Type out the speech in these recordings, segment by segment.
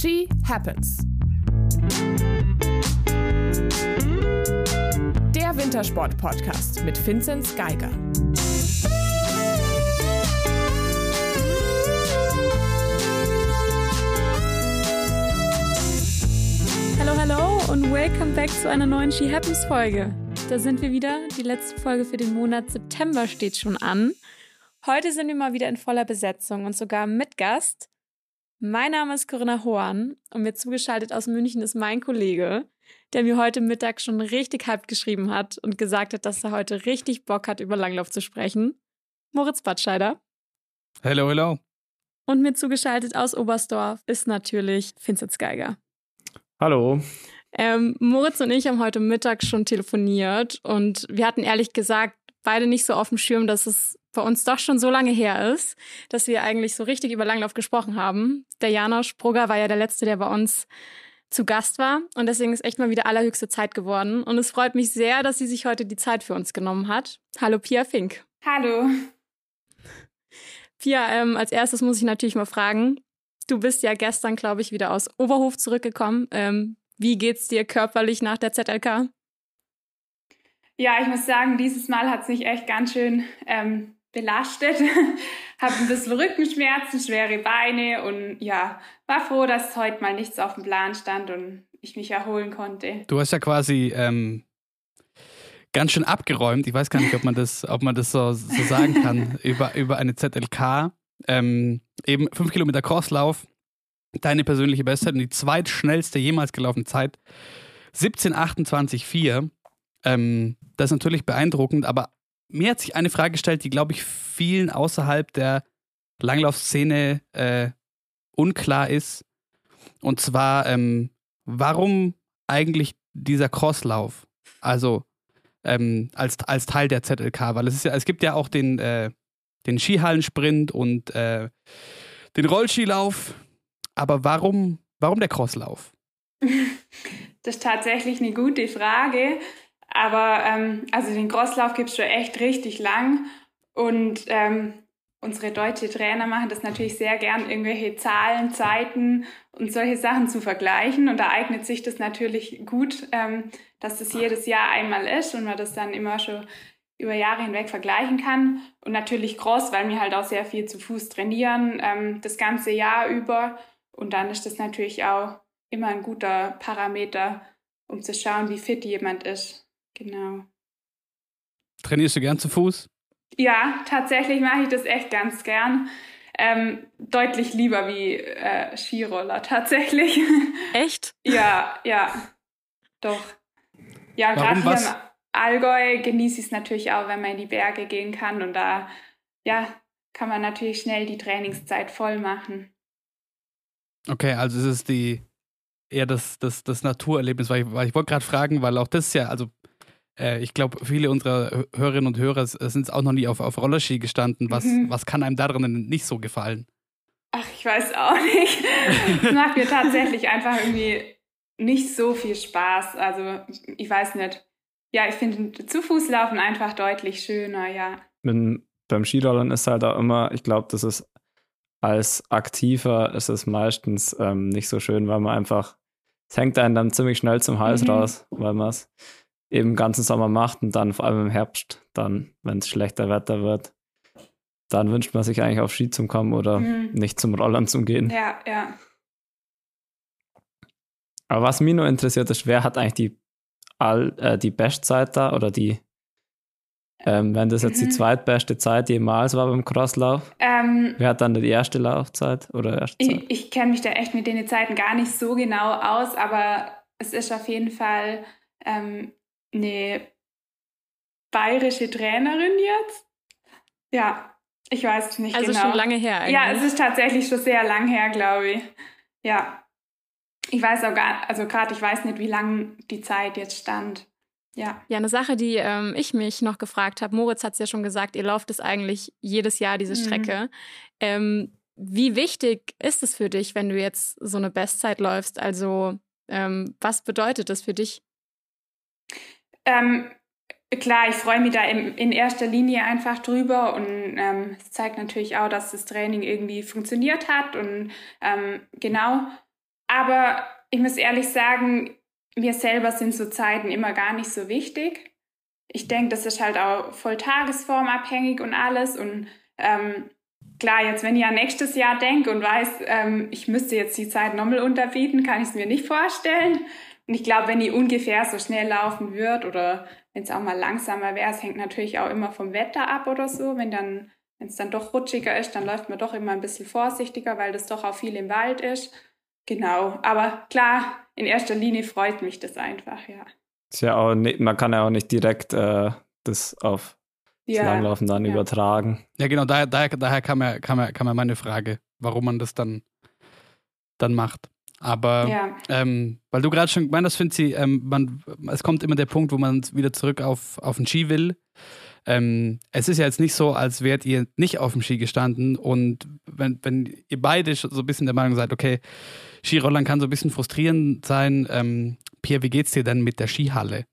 She Happens. Der Wintersport-Podcast mit Vinzenz Geiger. Hallo, hallo und welcome back zu einer neuen She Happens Folge. Da sind wir wieder. Die letzte Folge für den Monat September steht schon an. Heute sind wir mal wieder in voller Besetzung und sogar mit Gast. Mein Name ist Corinna Hohan und mir zugeschaltet aus München ist mein Kollege, der mir heute Mittag schon richtig halb geschrieben hat und gesagt hat, dass er heute richtig Bock hat, über Langlauf zu sprechen. Moritz Batscheider. Hello, hello. Und mir zugeschaltet aus Oberstdorf ist natürlich Vincent Geiger. Hallo. Ähm, Moritz und ich haben heute Mittag schon telefoniert und wir hatten ehrlich gesagt beide nicht so auf dem Schirm, dass es bei uns doch schon so lange her ist, dass wir eigentlich so richtig über Langlauf gesprochen haben. Der Janosch Brugger war ja der Letzte, der bei uns zu Gast war. Und deswegen ist echt mal wieder allerhöchste Zeit geworden. Und es freut mich sehr, dass sie sich heute die Zeit für uns genommen hat. Hallo Pia Fink. Hallo. Pia, ähm, als erstes muss ich natürlich mal fragen, du bist ja gestern, glaube ich, wieder aus Oberhof zurückgekommen. Ähm, wie geht's dir körperlich nach der ZLK? Ja, ich muss sagen, dieses Mal hat es mich echt ganz schön ähm, belastet. habe ein bisschen Rückenschmerzen, schwere Beine und ja, war froh, dass heute mal nichts auf dem Plan stand und ich mich erholen konnte. Du hast ja quasi ähm, ganz schön abgeräumt. Ich weiß gar nicht, ob man das, ob man das so, so sagen kann, über, über eine ZLK. Ähm, eben fünf Kilometer Crosslauf, deine persönliche Bestzeit und die zweitschnellste jemals gelaufene Zeit 17.28,4. Ähm, das ist natürlich beeindruckend, aber mir hat sich eine Frage gestellt, die, glaube ich, vielen außerhalb der Langlaufszene äh, unklar ist. Und zwar, ähm, warum eigentlich dieser Crosslauf? Also ähm, als, als Teil der ZLK, weil es ist ja, es gibt ja auch den, äh, den Skihallensprint und äh, den Rollskilauf. Aber warum, warum der Crosslauf? Das ist tatsächlich eine gute Frage. Aber ähm, also den Crosslauf gibt es schon echt richtig lang. Und ähm, unsere deutsche Trainer machen das natürlich sehr gern, irgendwelche Zahlen, Zeiten und solche Sachen zu vergleichen. Und da eignet sich das natürlich gut, ähm, dass das jedes Jahr einmal ist und man das dann immer schon über Jahre hinweg vergleichen kann. Und natürlich Cross, weil wir halt auch sehr viel zu Fuß trainieren, ähm, das ganze Jahr über. Und dann ist das natürlich auch immer ein guter Parameter, um zu schauen, wie fit jemand ist. Genau. Trainierst du gern zu Fuß? Ja, tatsächlich mache ich das echt ganz gern. Ähm, deutlich lieber wie äh, Skiroller, tatsächlich. Echt? ja, ja. Doch. Ja, gerade hier im Allgäu genieße ich es natürlich auch, wenn man in die Berge gehen kann und da, ja, kann man natürlich schnell die Trainingszeit voll machen. Okay, also es ist die eher das, das, das Naturerlebnis, weil ich, weil ich wollte gerade fragen, weil auch das ja, also ich glaube, viele unserer Hörerinnen und Hörer sind auch noch nie auf, auf Rollerski gestanden. Was, mhm. was kann einem darin nicht so gefallen? Ach, ich weiß auch nicht. Es macht mir tatsächlich einfach irgendwie nicht so viel Spaß. Also, ich weiß nicht. Ja, ich finde zu Fuß laufen einfach deutlich schöner, ja. Mit, beim Skirollern ist halt auch immer, ich glaube, das ist als Aktiver ist es meistens ähm, nicht so schön, weil man einfach, es hängt einen dann ziemlich schnell zum Hals mhm. raus, weil man es eben ganzen Sommer macht und dann vor allem im Herbst, dann, wenn es schlechter Wetter wird, dann wünscht man sich eigentlich auf Ski zum kommen oder mhm. nicht zum Rollern zu gehen. Ja, ja. Aber was mich nur interessiert ist, wer hat eigentlich die, all, äh, die Bestzeit da oder die, ähm, wenn das jetzt mhm. die zweitbeste Zeit jemals war beim Crosslauf, ähm, wer hat dann die erste Laufzeit oder erste Zeit? Ich, ich kenne mich da echt mit den Zeiten gar nicht so genau aus, aber es ist auf jeden Fall ähm, eine bayerische Trainerin jetzt. Ja, ich weiß es nicht also genau. Also schon lange her eigentlich. Ja, es ist tatsächlich schon sehr lang her, glaube ich. Ja. Ich weiß auch gar, also gerade ich weiß nicht, wie lang die Zeit jetzt stand. Ja. Ja, eine Sache, die ähm, ich mich noch gefragt habe, Moritz hat es ja schon gesagt, ihr lauft es eigentlich jedes Jahr, diese mhm. Strecke. Mhm. Ähm, wie wichtig ist es für dich, wenn du jetzt so eine Bestzeit läufst? Also, ähm, was bedeutet das für dich? Ähm, klar, ich freue mich da in, in, erster Linie einfach drüber und ähm, es zeigt natürlich auch, dass das Training irgendwie funktioniert hat und ähm, genau. aber ich muss ehrlich sagen, mir selber sind so Zeiten immer gar nicht so wichtig. Ich denke, das ist halt auch voll tagesformabhängig und alles. Und ähm, klar, jetzt wenn ich an nächstes Jahr denke und weiß, ähm, ich müsste jetzt die Zeit nochmal unterbieten, kann ich es mir nicht vorstellen. Und ich glaube, wenn die ungefähr so schnell laufen wird oder wenn es auch mal langsamer wäre, es hängt natürlich auch immer vom Wetter ab oder so. Wenn dann, wenn es dann doch rutschiger ist, dann läuft man doch immer ein bisschen vorsichtiger, weil das doch auch viel im Wald ist. Genau. Aber klar, in erster Linie freut mich das einfach, ja. Ist ja auch nicht, man kann ja auch nicht direkt äh, das auf das ja, Langlaufen dann ja. übertragen. Ja, genau, daher, daher, daher kam, ja, kam, ja, kam ja meine Frage, warum man das dann, dann macht. Aber ja. ähm, weil du gerade schon gemeint hast, finde ich, ähm, man, es kommt immer der Punkt, wo man wieder zurück auf, auf den Ski will. Ähm, es ist ja jetzt nicht so, als wärt ihr nicht auf dem Ski gestanden und wenn, wenn ihr beide so ein bisschen der Meinung seid, okay, Skirollern kann so ein bisschen frustrierend sein. Ähm, Pierre, wie geht's dir denn mit der Skihalle?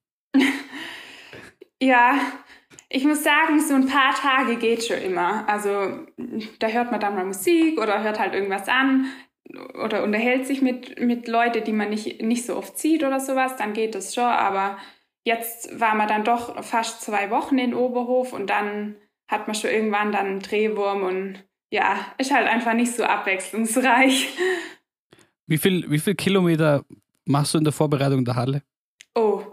ja, ich muss sagen, so ein paar Tage geht schon immer. Also da hört man dann mal Musik oder hört halt irgendwas an oder unterhält sich mit, mit Leuten, die man nicht, nicht so oft sieht oder sowas, dann geht das schon. Aber jetzt war man dann doch fast zwei Wochen in Oberhof und dann hat man schon irgendwann dann einen Drehwurm und ja, ist halt einfach nicht so abwechslungsreich. Wie viel, wie viel Kilometer machst du in der Vorbereitung der Halle? Oh,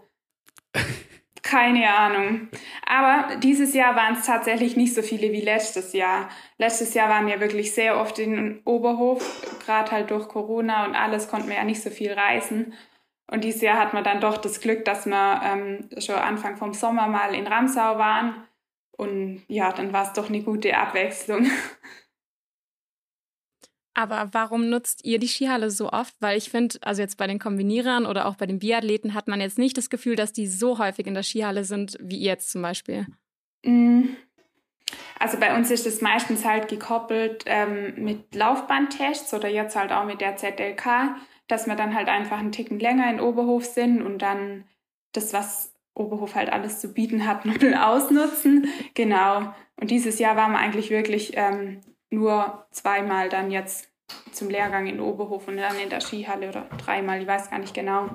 keine Ahnung. Aber dieses Jahr waren es tatsächlich nicht so viele wie letztes Jahr. Letztes Jahr waren wir wirklich sehr oft in Oberhof, gerade halt durch Corona und alles konnten wir ja nicht so viel reisen. Und dieses Jahr hat man dann doch das Glück, dass wir ähm, schon Anfang vom Sommer mal in Ramsau waren. Und ja, dann war es doch eine gute Abwechslung. Aber warum nutzt ihr die Skihalle so oft? Weil ich finde, also jetzt bei den Kombinierern oder auch bei den Biathleten hat man jetzt nicht das Gefühl, dass die so häufig in der Skihalle sind, wie ihr jetzt zum Beispiel. Mm. Also bei uns ist es meistens halt gekoppelt ähm, mit Laufbahntests oder jetzt halt auch mit der ZLK, dass wir dann halt einfach einen Ticken länger in Oberhof sind und dann das, was Oberhof halt alles zu bieten hat, nochmal ausnutzen. Genau. Und dieses Jahr waren wir eigentlich wirklich ähm, nur zweimal dann jetzt zum Lehrgang in Oberhof und dann in der Skihalle oder dreimal, ich weiß gar nicht genau.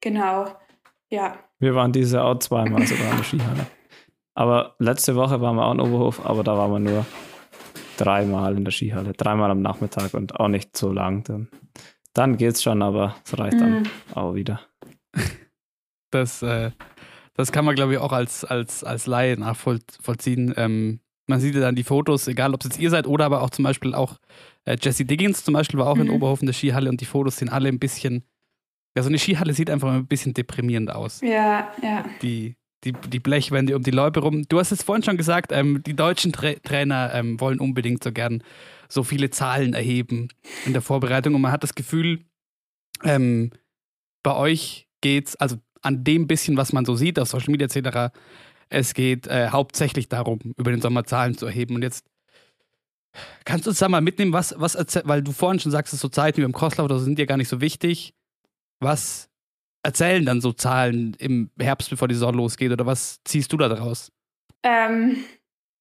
Genau, ja. Wir waren dieses Jahr auch zweimal sogar in der Skihalle. Aber letzte Woche waren wir auch in Oberhof, aber da waren wir nur dreimal in der Skihalle. Dreimal am Nachmittag und auch nicht so lang. Dann, dann geht's schon, aber es reicht dann mm. auch wieder. Das, äh, das kann man, glaube ich, auch als, als, als Laie nachvollziehen. Ähm, man sieht ja dann die Fotos, egal ob es jetzt ihr seid oder aber auch zum Beispiel auch äh, Jesse Diggins zum Beispiel war auch mhm. in Oberhofen der Skihalle und die Fotos sind alle ein bisschen, ja, so eine Skihalle sieht einfach ein bisschen deprimierend aus. Ja, ja. Die, die, die Blechwände um die Leute rum. Du hast es vorhin schon gesagt, ähm, die deutschen Tra Trainer ähm, wollen unbedingt so gern so viele Zahlen erheben in der Vorbereitung und man hat das Gefühl, ähm, bei euch geht's, also an dem bisschen, was man so sieht auf Social Media etc., es geht äh, hauptsächlich darum, über den Sommer Zahlen zu erheben. Und jetzt kannst du uns da mal mitnehmen, was, was weil du vorhin schon sagst, so Zeiten wie beim Crosslauf, sind dir gar nicht so wichtig. Was erzählen dann so Zahlen im Herbst, bevor die Saison losgeht? Oder was ziehst du da draus? Ähm,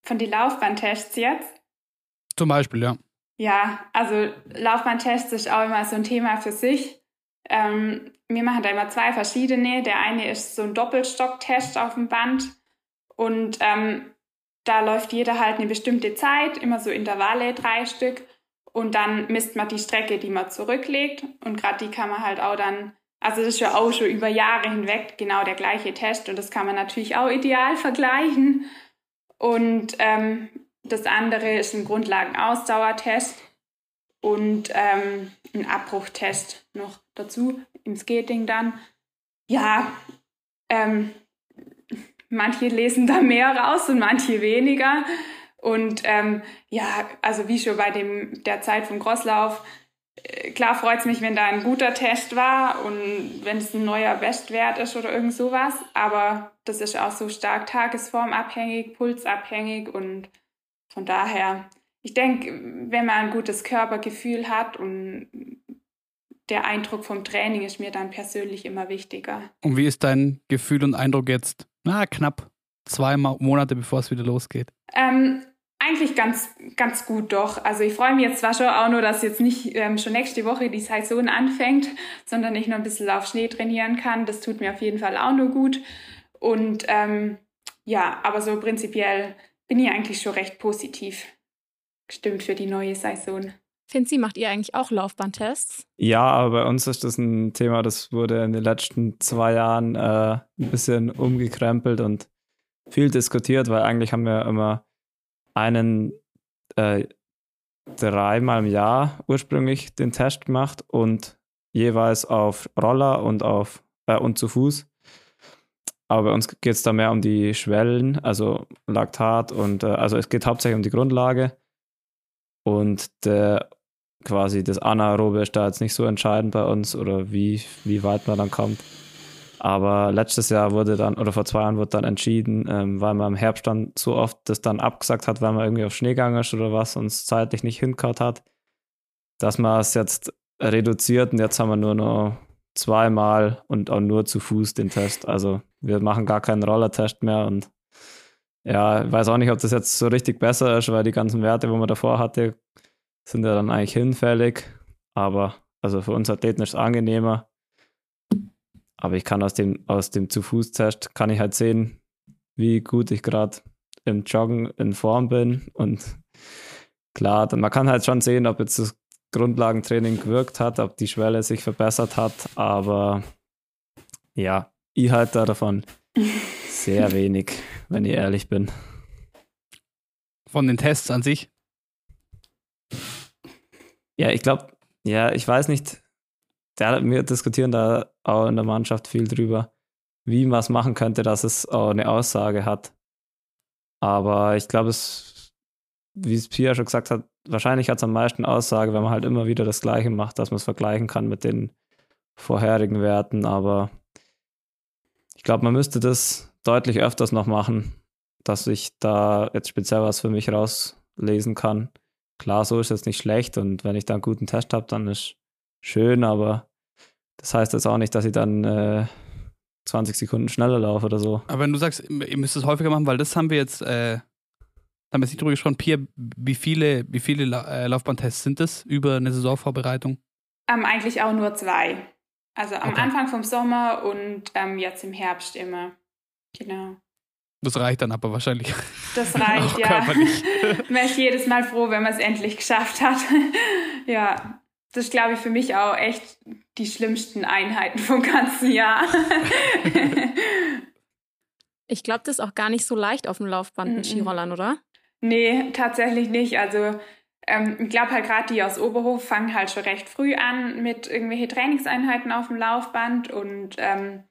von den Laufbahntests jetzt? Zum Beispiel, ja. Ja, also Laufbahntests ist auch immer so ein Thema für sich. Ähm, wir machen da immer zwei verschiedene. Der eine ist so ein Doppelstocktest auf dem Band. Und ähm, da läuft jeder halt eine bestimmte Zeit, immer so Intervalle, drei Stück. Und dann misst man die Strecke, die man zurücklegt. Und gerade die kann man halt auch dann, also das ist ja auch schon über Jahre hinweg genau der gleiche Test. Und das kann man natürlich auch ideal vergleichen. Und ähm, das andere ist ein Grundlagen-Ausdauertest und ähm, ein Abbruchtest noch dazu im Skating dann. Ja, ähm, Manche lesen da mehr raus und manche weniger. Und ähm, ja, also wie schon bei dem, der Zeit vom Crosslauf, äh, klar freut es mich, wenn da ein guter Test war und wenn es ein neuer Bestwert ist oder irgend sowas. Aber das ist auch so stark tagesformabhängig, pulsabhängig und von daher, ich denke, wenn man ein gutes Körpergefühl hat und der Eindruck vom Training ist mir dann persönlich immer wichtiger. Und wie ist dein Gefühl und Eindruck jetzt na, knapp zwei Monate, bevor es wieder losgeht? Ähm, Eigentlich ganz, ganz gut doch. Also ich freue mich jetzt zwar schon auch nur, dass jetzt nicht ähm, schon nächste Woche die Saison anfängt, sondern ich noch ein bisschen auf Schnee trainieren kann. Das tut mir auf jeden Fall auch nur gut. Und ähm, ja, aber so prinzipiell bin ich eigentlich schon recht positiv gestimmt für die neue Saison. Finzi, macht ihr eigentlich auch Laufbahntests? Ja, aber bei uns ist das ein Thema, das wurde in den letzten zwei Jahren äh, ein bisschen umgekrempelt und viel diskutiert, weil eigentlich haben wir immer einen äh, dreimal im Jahr ursprünglich den Test gemacht und jeweils auf Roller und auf äh, und zu Fuß. Aber bei uns geht es da mehr um die Schwellen, also Laktat und äh, also es geht hauptsächlich um die Grundlage. Und der quasi das Anaerobe ist da jetzt nicht so entscheidend bei uns oder wie, wie weit man dann kommt. Aber letztes Jahr wurde dann, oder vor zwei Jahren wurde dann entschieden, ähm, weil man im Herbst dann so oft das dann abgesagt hat, weil man irgendwie auf Schnee gegangen ist oder was und es zeitlich nicht hinkaut hat, dass man es jetzt reduziert und jetzt haben wir nur noch zweimal und auch nur zu Fuß den Test. Also wir machen gar keinen Rollertest mehr und ja, ich weiß auch nicht, ob das jetzt so richtig besser ist, weil die ganzen Werte, wo man davor hatte, sind ja dann eigentlich hinfällig. Aber also für uns Athleten ist es angenehmer. Aber ich kann aus dem, aus dem Zu-Fuß-Test kann ich halt sehen, wie gut ich gerade im Joggen in Form bin. Und klar, man kann halt schon sehen, ob jetzt das Grundlagentraining gewirkt hat, ob die Schwelle sich verbessert hat. Aber ja, ich halte da davon sehr wenig, wenn ich ehrlich bin. Von den Tests an sich? Ja, ich glaube, ja, ich weiß nicht, wir diskutieren da auch in der Mannschaft viel drüber, wie man es machen könnte, dass es auch eine Aussage hat. Aber ich glaube, es, wie es Pia schon gesagt hat, wahrscheinlich hat es am meisten Aussage, wenn man halt immer wieder das Gleiche macht, dass man es vergleichen kann mit den vorherigen Werten. Aber ich glaube, man müsste das deutlich öfters noch machen, dass ich da jetzt speziell was für mich rauslesen kann. Klar, so ist es nicht schlecht und wenn ich da einen guten Test habe, dann ist schön, aber das heißt jetzt auch nicht, dass ich dann äh, 20 Sekunden schneller laufe oder so. Aber wenn du sagst, ihr müsst es häufiger machen, weil das haben wir jetzt, äh, haben wir jetzt nicht drüber gesprochen, Pia, wie viele, wie viele La äh, Laufbahntests sind das über eine Saisonvorbereitung? Ähm, eigentlich auch nur zwei. Also am Okay. Anfang vom Sommer und ähm, jetzt im Herbst immer. Genau. Das reicht dann aber wahrscheinlich. Das reicht, Auch ja. körperlich. Man ist jedes Mal froh, wenn man es endlich geschafft hat. ja, das ist, glaube ich, für mich auch echt die schlimmsten Einheiten vom ganzen Jahr. Ich glaube, das ist auch gar nicht so leicht auf dem Laufband mit. Skirollern, oder? nee, tatsächlich nicht. Also ähm, ich glaube halt gerade die aus Oberhof fangen halt schon recht früh an mit irgendwelche Trainingseinheiten auf dem Laufband und ähm,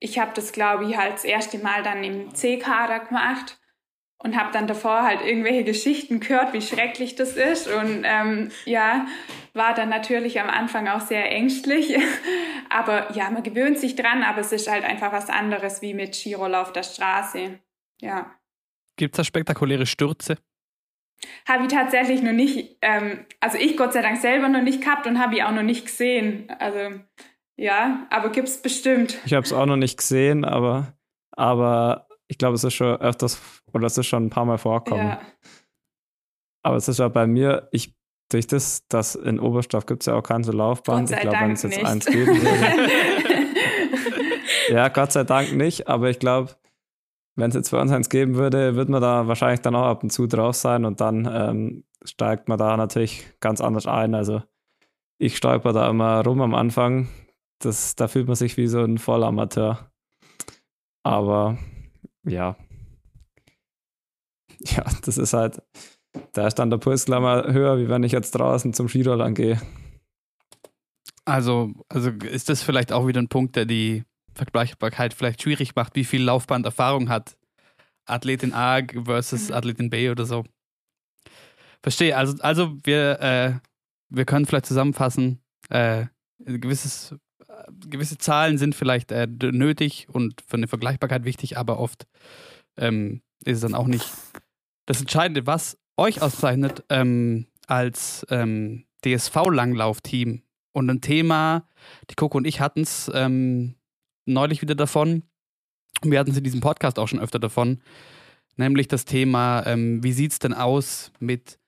ich habe das, glaube ich, halt das erste Mal dann im C-Kader gemacht und habe dann davor halt irgendwelche Geschichten gehört, wie schrecklich das ist und ähm, ja, war dann natürlich am Anfang auch sehr ängstlich, aber ja, man gewöhnt sich dran, aber es ist halt einfach was anderes wie mit Skiroller auf der Straße, ja. Gibt es da spektakuläre Stürze? Habe ich tatsächlich noch nicht, ähm, also ich Gott sei Dank selber noch nicht gehabt und habe ich auch noch nicht gesehen. Also ja, aber gibt's bestimmt. Ich habe es auch noch nicht gesehen, aber, aber ich glaube, es ist schon öfters oder es ist schon ein paar Mal vorkommen. Ja. Aber es ist ja bei mir, ich durch das, dass in Oberstoff gibt es ja auch kein so sei ich glaube, wenn es jetzt nicht. eins geben würde. ja, Gott sei Dank nicht, aber ich glaube, wenn es jetzt bei uns eins geben würde, würde man da wahrscheinlich dann auch ab und zu drauf sein und dann ähm, steigt man da natürlich ganz anders ein. Also ich stolper da immer rum am Anfang. Das, da fühlt man sich wie so ein Vollamateur. Aber ja. Ja, das ist halt, da ist dann der Puls gleich mal höher, wie wenn ich jetzt draußen zum Skirollern gehe. Also, also ist das vielleicht auch wieder ein Punkt, der die Vergleichbarkeit vielleicht schwierig macht, wie viel Laufbanderfahrung hat Athletin A versus Mhm. Athletin B oder so. Verstehe. Also, also wir, äh, wir können vielleicht zusammenfassen, äh, ein gewisses, gewisse Zahlen sind vielleicht äh, nötig und für eine Vergleichbarkeit wichtig, aber oft ähm, ist es dann auch nicht das Entscheidende, was euch auszeichnet ähm, als ähm, DSV-Langlaufteam. Und ein Thema, die Coco und ich hatten es ähm, neulich wieder davon. Wir hatten es in diesem Podcast auch schon öfter davon. nämlich das Thema, ähm, wie sieht es denn aus mit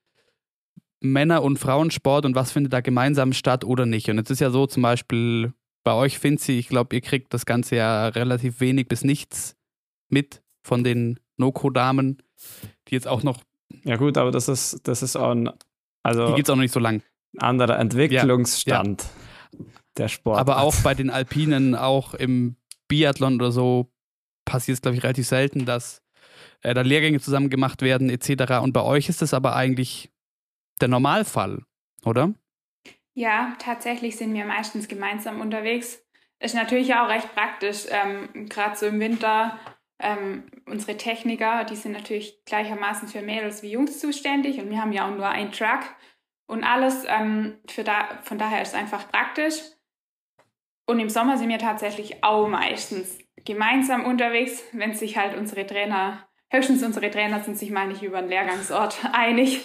Männer- und Frauensport und was findet da gemeinsam statt oder nicht? Und es ist ja so zum Beispiel bei euch, Finzi, ich glaube, ihr kriegt das Ganze ja relativ wenig bis nichts mit von den Noko-Damen, die jetzt auch noch. Ja, gut, aber das ist, das ist auch ein. Also die gibt es auch noch nicht so lang. Anderer Entwicklungsstand ja, ja. der Sport. Aber auch bei den Alpinen, auch im Biathlon oder so, passiert es, glaube ich, relativ selten, dass äh, da Lehrgänge zusammen gemacht werden, etc. Und bei euch ist das aber eigentlich der Normalfall, oder? Ja, tatsächlich sind wir meistens gemeinsam unterwegs. Ist natürlich auch recht praktisch, ähm, gerade so im Winter. Ähm, unsere Techniker, die sind natürlich gleichermaßen für Mädels wie Jungs zuständig und wir haben ja auch nur einen Truck und alles. Ähm, für da, von daher ist es einfach praktisch. Und im Sommer sind wir tatsächlich auch meistens gemeinsam unterwegs, wenn sich halt unsere Trainer, höchstens unsere Trainer sind sich mal nicht über den Lehrgangsort einig,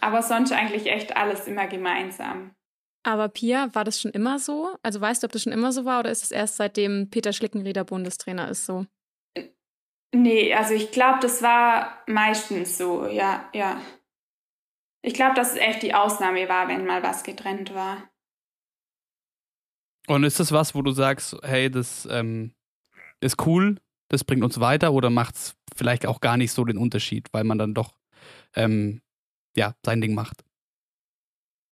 aber sonst eigentlich echt alles immer gemeinsam. Aber Pia, war das schon immer so? Also weißt du, ob das schon immer so war oder ist es erst seitdem Peter Schlickenrieder Bundestrainer ist so? Nee, also ich glaube, das war meistens so, ja, ja. Ich glaube, dass es echt die Ausnahme war, wenn mal was getrennt war. Und ist das was, wo du sagst, hey, das ähm, ist cool, das bringt uns weiter oder macht es vielleicht auch gar nicht so den Unterschied, weil man dann doch ähm, ja, sein Ding macht?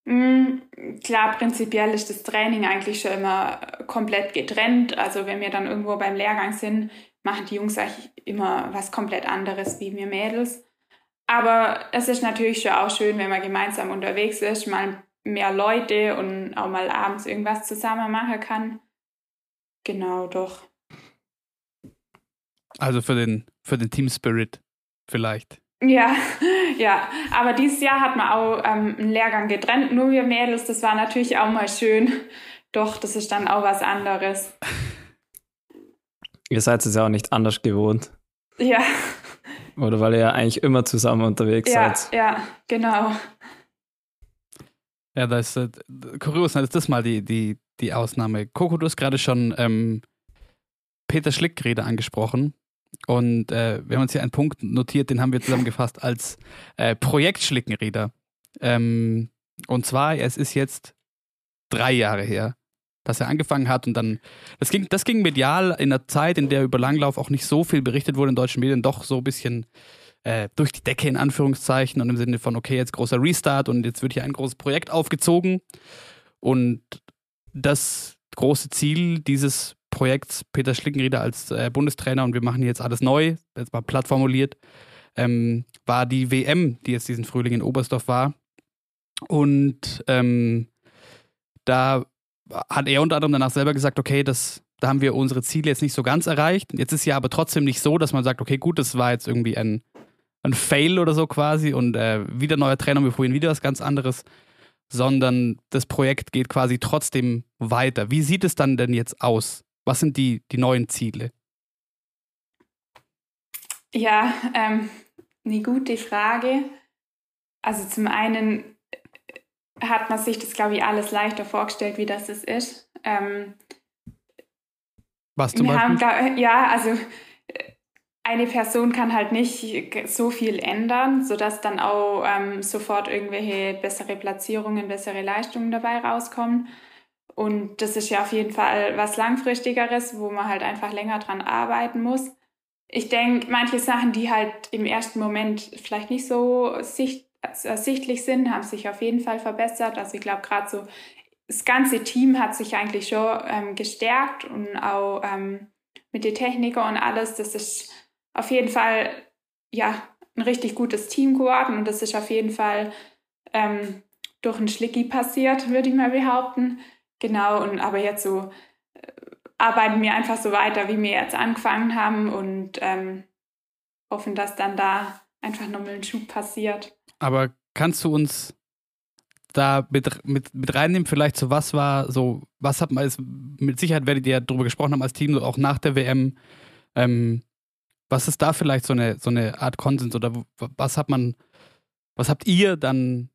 Mm, klar, prinzipiell ist das Training eigentlich schon immer komplett getrennt. Also wenn wir dann irgendwo beim Lehrgang sind, machen die Jungs eigentlich immer was komplett anderes wie wir Mädels. Aber es ist natürlich schon auch schön, wenn man gemeinsam unterwegs ist, mal mehr Leute und auch mal abends irgendwas zusammen machen kann. Genau, doch. Also für den, für den Team Spirit vielleicht. Ja, ja. Aber dieses Jahr hat man auch ähm, einen Lehrgang getrennt, nur wir Mädels. Das war natürlich auch mal schön. Doch, das ist dann auch was anderes. Ihr seid es ja auch nicht anders gewohnt. Ja. Oder weil ihr ja eigentlich immer zusammen unterwegs ja, seid. Ja, genau. Ja, das ist äh, kurios, das ist das mal die, die, die Ausnahme. Coco, du hast gerade schon ähm, Peter Schlickrede angesprochen. Und äh, wir haben uns hier einen Punkt notiert, den haben wir zusammengefasst als äh, Projekt. Ähm, und zwar, es ist jetzt drei Jahre her, dass er angefangen hat und dann, das ging, das ging medial in einer Zeit, in der über Langlauf auch nicht so viel berichtet wurde in deutschen Medien, doch so ein bisschen äh, durch die Decke in Anführungszeichen und im Sinne von, okay, jetzt großer Restart und jetzt wird hier ein großes Projekt aufgezogen. Und das große Ziel dieses Projekts Peter Schlickenrieder als äh, Bundestrainer und wir machen jetzt alles neu, jetzt mal platt formuliert, ähm, war die WM, die jetzt diesen Frühling in Oberstdorf war. Und ähm, da hat er unter anderem danach selber gesagt, okay, das, da haben wir unsere Ziele jetzt nicht so ganz erreicht. Jetzt ist ja aber trotzdem nicht so, dass man sagt, okay, gut, das war jetzt irgendwie ein, ein Fail oder so quasi und äh, wieder neuer Trainer wir probieren wieder was ganz anderes, sondern das Projekt geht quasi trotzdem weiter. Wie sieht es dann denn jetzt aus? Was sind die, die neuen Ziele? Ja, ähm, eine gute Frage. Also zum einen hat man sich das, glaube ich, alles leichter vorgestellt, wie das es ist. Ähm, Was zum Beispiel? Haben, ja, also eine Person kann halt nicht so viel ändern, sodass dann auch ähm, sofort irgendwelche bessere Platzierungen, bessere Leistungen dabei rauskommen. Und das ist ja auf jeden Fall was Langfristigeres, wo man halt einfach länger dran arbeiten muss. Ich denke, manche Sachen, die halt im ersten Moment vielleicht nicht so sicht ersichtlich sind, haben sich auf jeden Fall verbessert. Also ich glaube, gerade so das ganze Team hat sich eigentlich schon ähm, gestärkt und auch ähm, mit den Techniker und alles. Das ist auf jeden Fall ja ein richtig gutes Team geworden und das ist auf jeden Fall ähm, durch einen Schlicki passiert, würde ich mal behaupten. Genau, und aber jetzt so äh, arbeiten wir einfach so weiter, wie wir jetzt angefangen haben und ähm, hoffen, dass dann da einfach nochmal ein Schub passiert. Aber kannst du uns da mit, mit, mit reinnehmen, vielleicht so was war, so, was hat man, mit Sicherheit werdet ihr ja darüber gesprochen haben als Team, so auch nach der WM, ähm, was ist da vielleicht so eine, so eine Art Konsens oder was hat man, was habt ihr dann,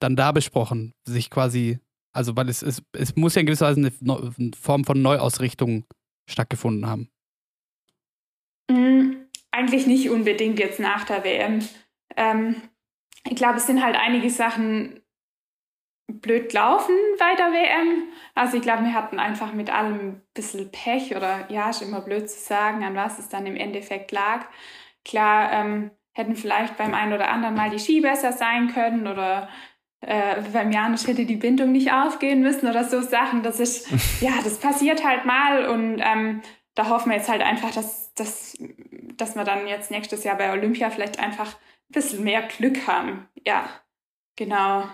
dann da besprochen, sich quasi also, weil es, es, es muss ja in gewisser Weise eine, eine Form von Neuausrichtung stattgefunden haben. Mm, eigentlich nicht unbedingt jetzt nach der WM. Ähm, ich glaube, es sind halt einige Sachen blöd laufen bei der WM. Also ich glaube, wir hatten einfach mit allem ein bisschen Pech oder ja, ist immer blöd zu sagen, an was es dann im Endeffekt lag. Klar, ähm, hätten vielleicht beim einen oder anderen mal die Ski besser sein können oder äh, beim Janusz hätte die Bindung nicht aufgehen müssen oder so Sachen. Das ist, ja, das passiert halt mal und ähm, da hoffen wir jetzt halt einfach, dass, dass, dass wir dann jetzt nächstes Jahr bei Olympia vielleicht einfach ein bisschen mehr Glück haben. Ja, genau.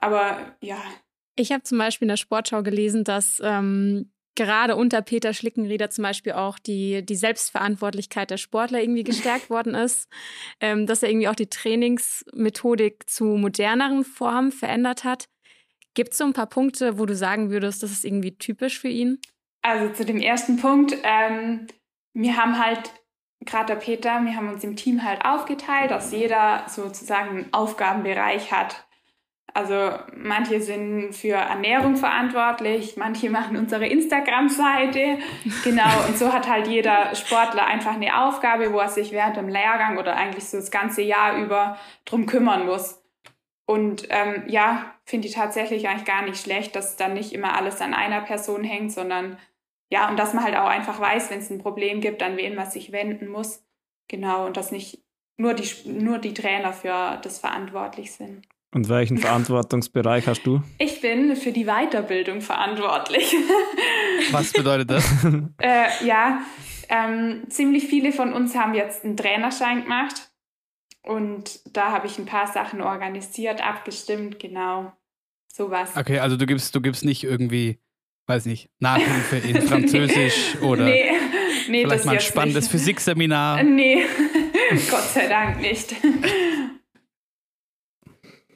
Aber ja. Ich habe zum Beispiel in der Sportschau gelesen, dass ähm, gerade unter Peter Schlickenrieder zum Beispiel auch die, die Selbstverantwortlichkeit der Sportler irgendwie gestärkt worden ist, ähm, dass er irgendwie auch die Trainingsmethodik zu moderneren Formen verändert hat. Gibt es so ein paar Punkte, wo du sagen würdest, das ist irgendwie typisch für ihn? Also zu dem ersten Punkt, ähm, wir haben halt, gerade der Peter, wir haben uns im Team halt aufgeteilt, dass jeder sozusagen einen Aufgabenbereich hat. Also manche sind für Ernährung verantwortlich, manche machen unsere Instagram-Seite. Genau, und so hat halt jeder Sportler einfach eine Aufgabe, wo er sich während dem Lehrgang oder eigentlich so das ganze Jahr über drum kümmern muss. Und ähm, ja, finde ich tatsächlich eigentlich gar nicht schlecht, dass dann nicht immer alles an einer Person hängt, sondern ja, und dass man halt auch einfach weiß, wenn es ein Problem gibt, an wen man sich wenden muss. Genau, und dass nicht nur die, nur die Trainer für das verantwortlich sind. Und welchen Verantwortungsbereich hast du? Ich bin für die Weiterbildung verantwortlich. Was bedeutet das? äh, ja, ähm, ziemlich viele von uns haben jetzt einen Trainerschein gemacht. Und da habe ich ein paar Sachen organisiert, abgestimmt, genau. Sowas. Okay, also du gibst, du gibst nicht irgendwie weiß nicht, Nachhilfe in Französisch oder nee, nee, vielleicht mal ein spannendes nicht. Physikseminar. Nee, Gott sei Dank nicht.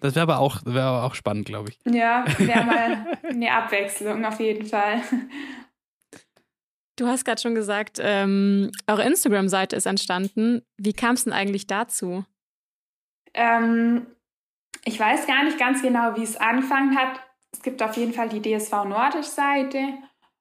Das wäre aber, auch, wär aber auch spannend, glaube ich. Ja, wäre mal eine Abwechslung auf jeden Fall. Du hast gerade schon gesagt, ähm, eure Instagram-Seite ist entstanden. Wie kam es denn eigentlich dazu? Ähm, ich weiß gar nicht ganz genau, wie es angefangen hat es gibt auf jeden Fall die DSV Nordisch-Seite.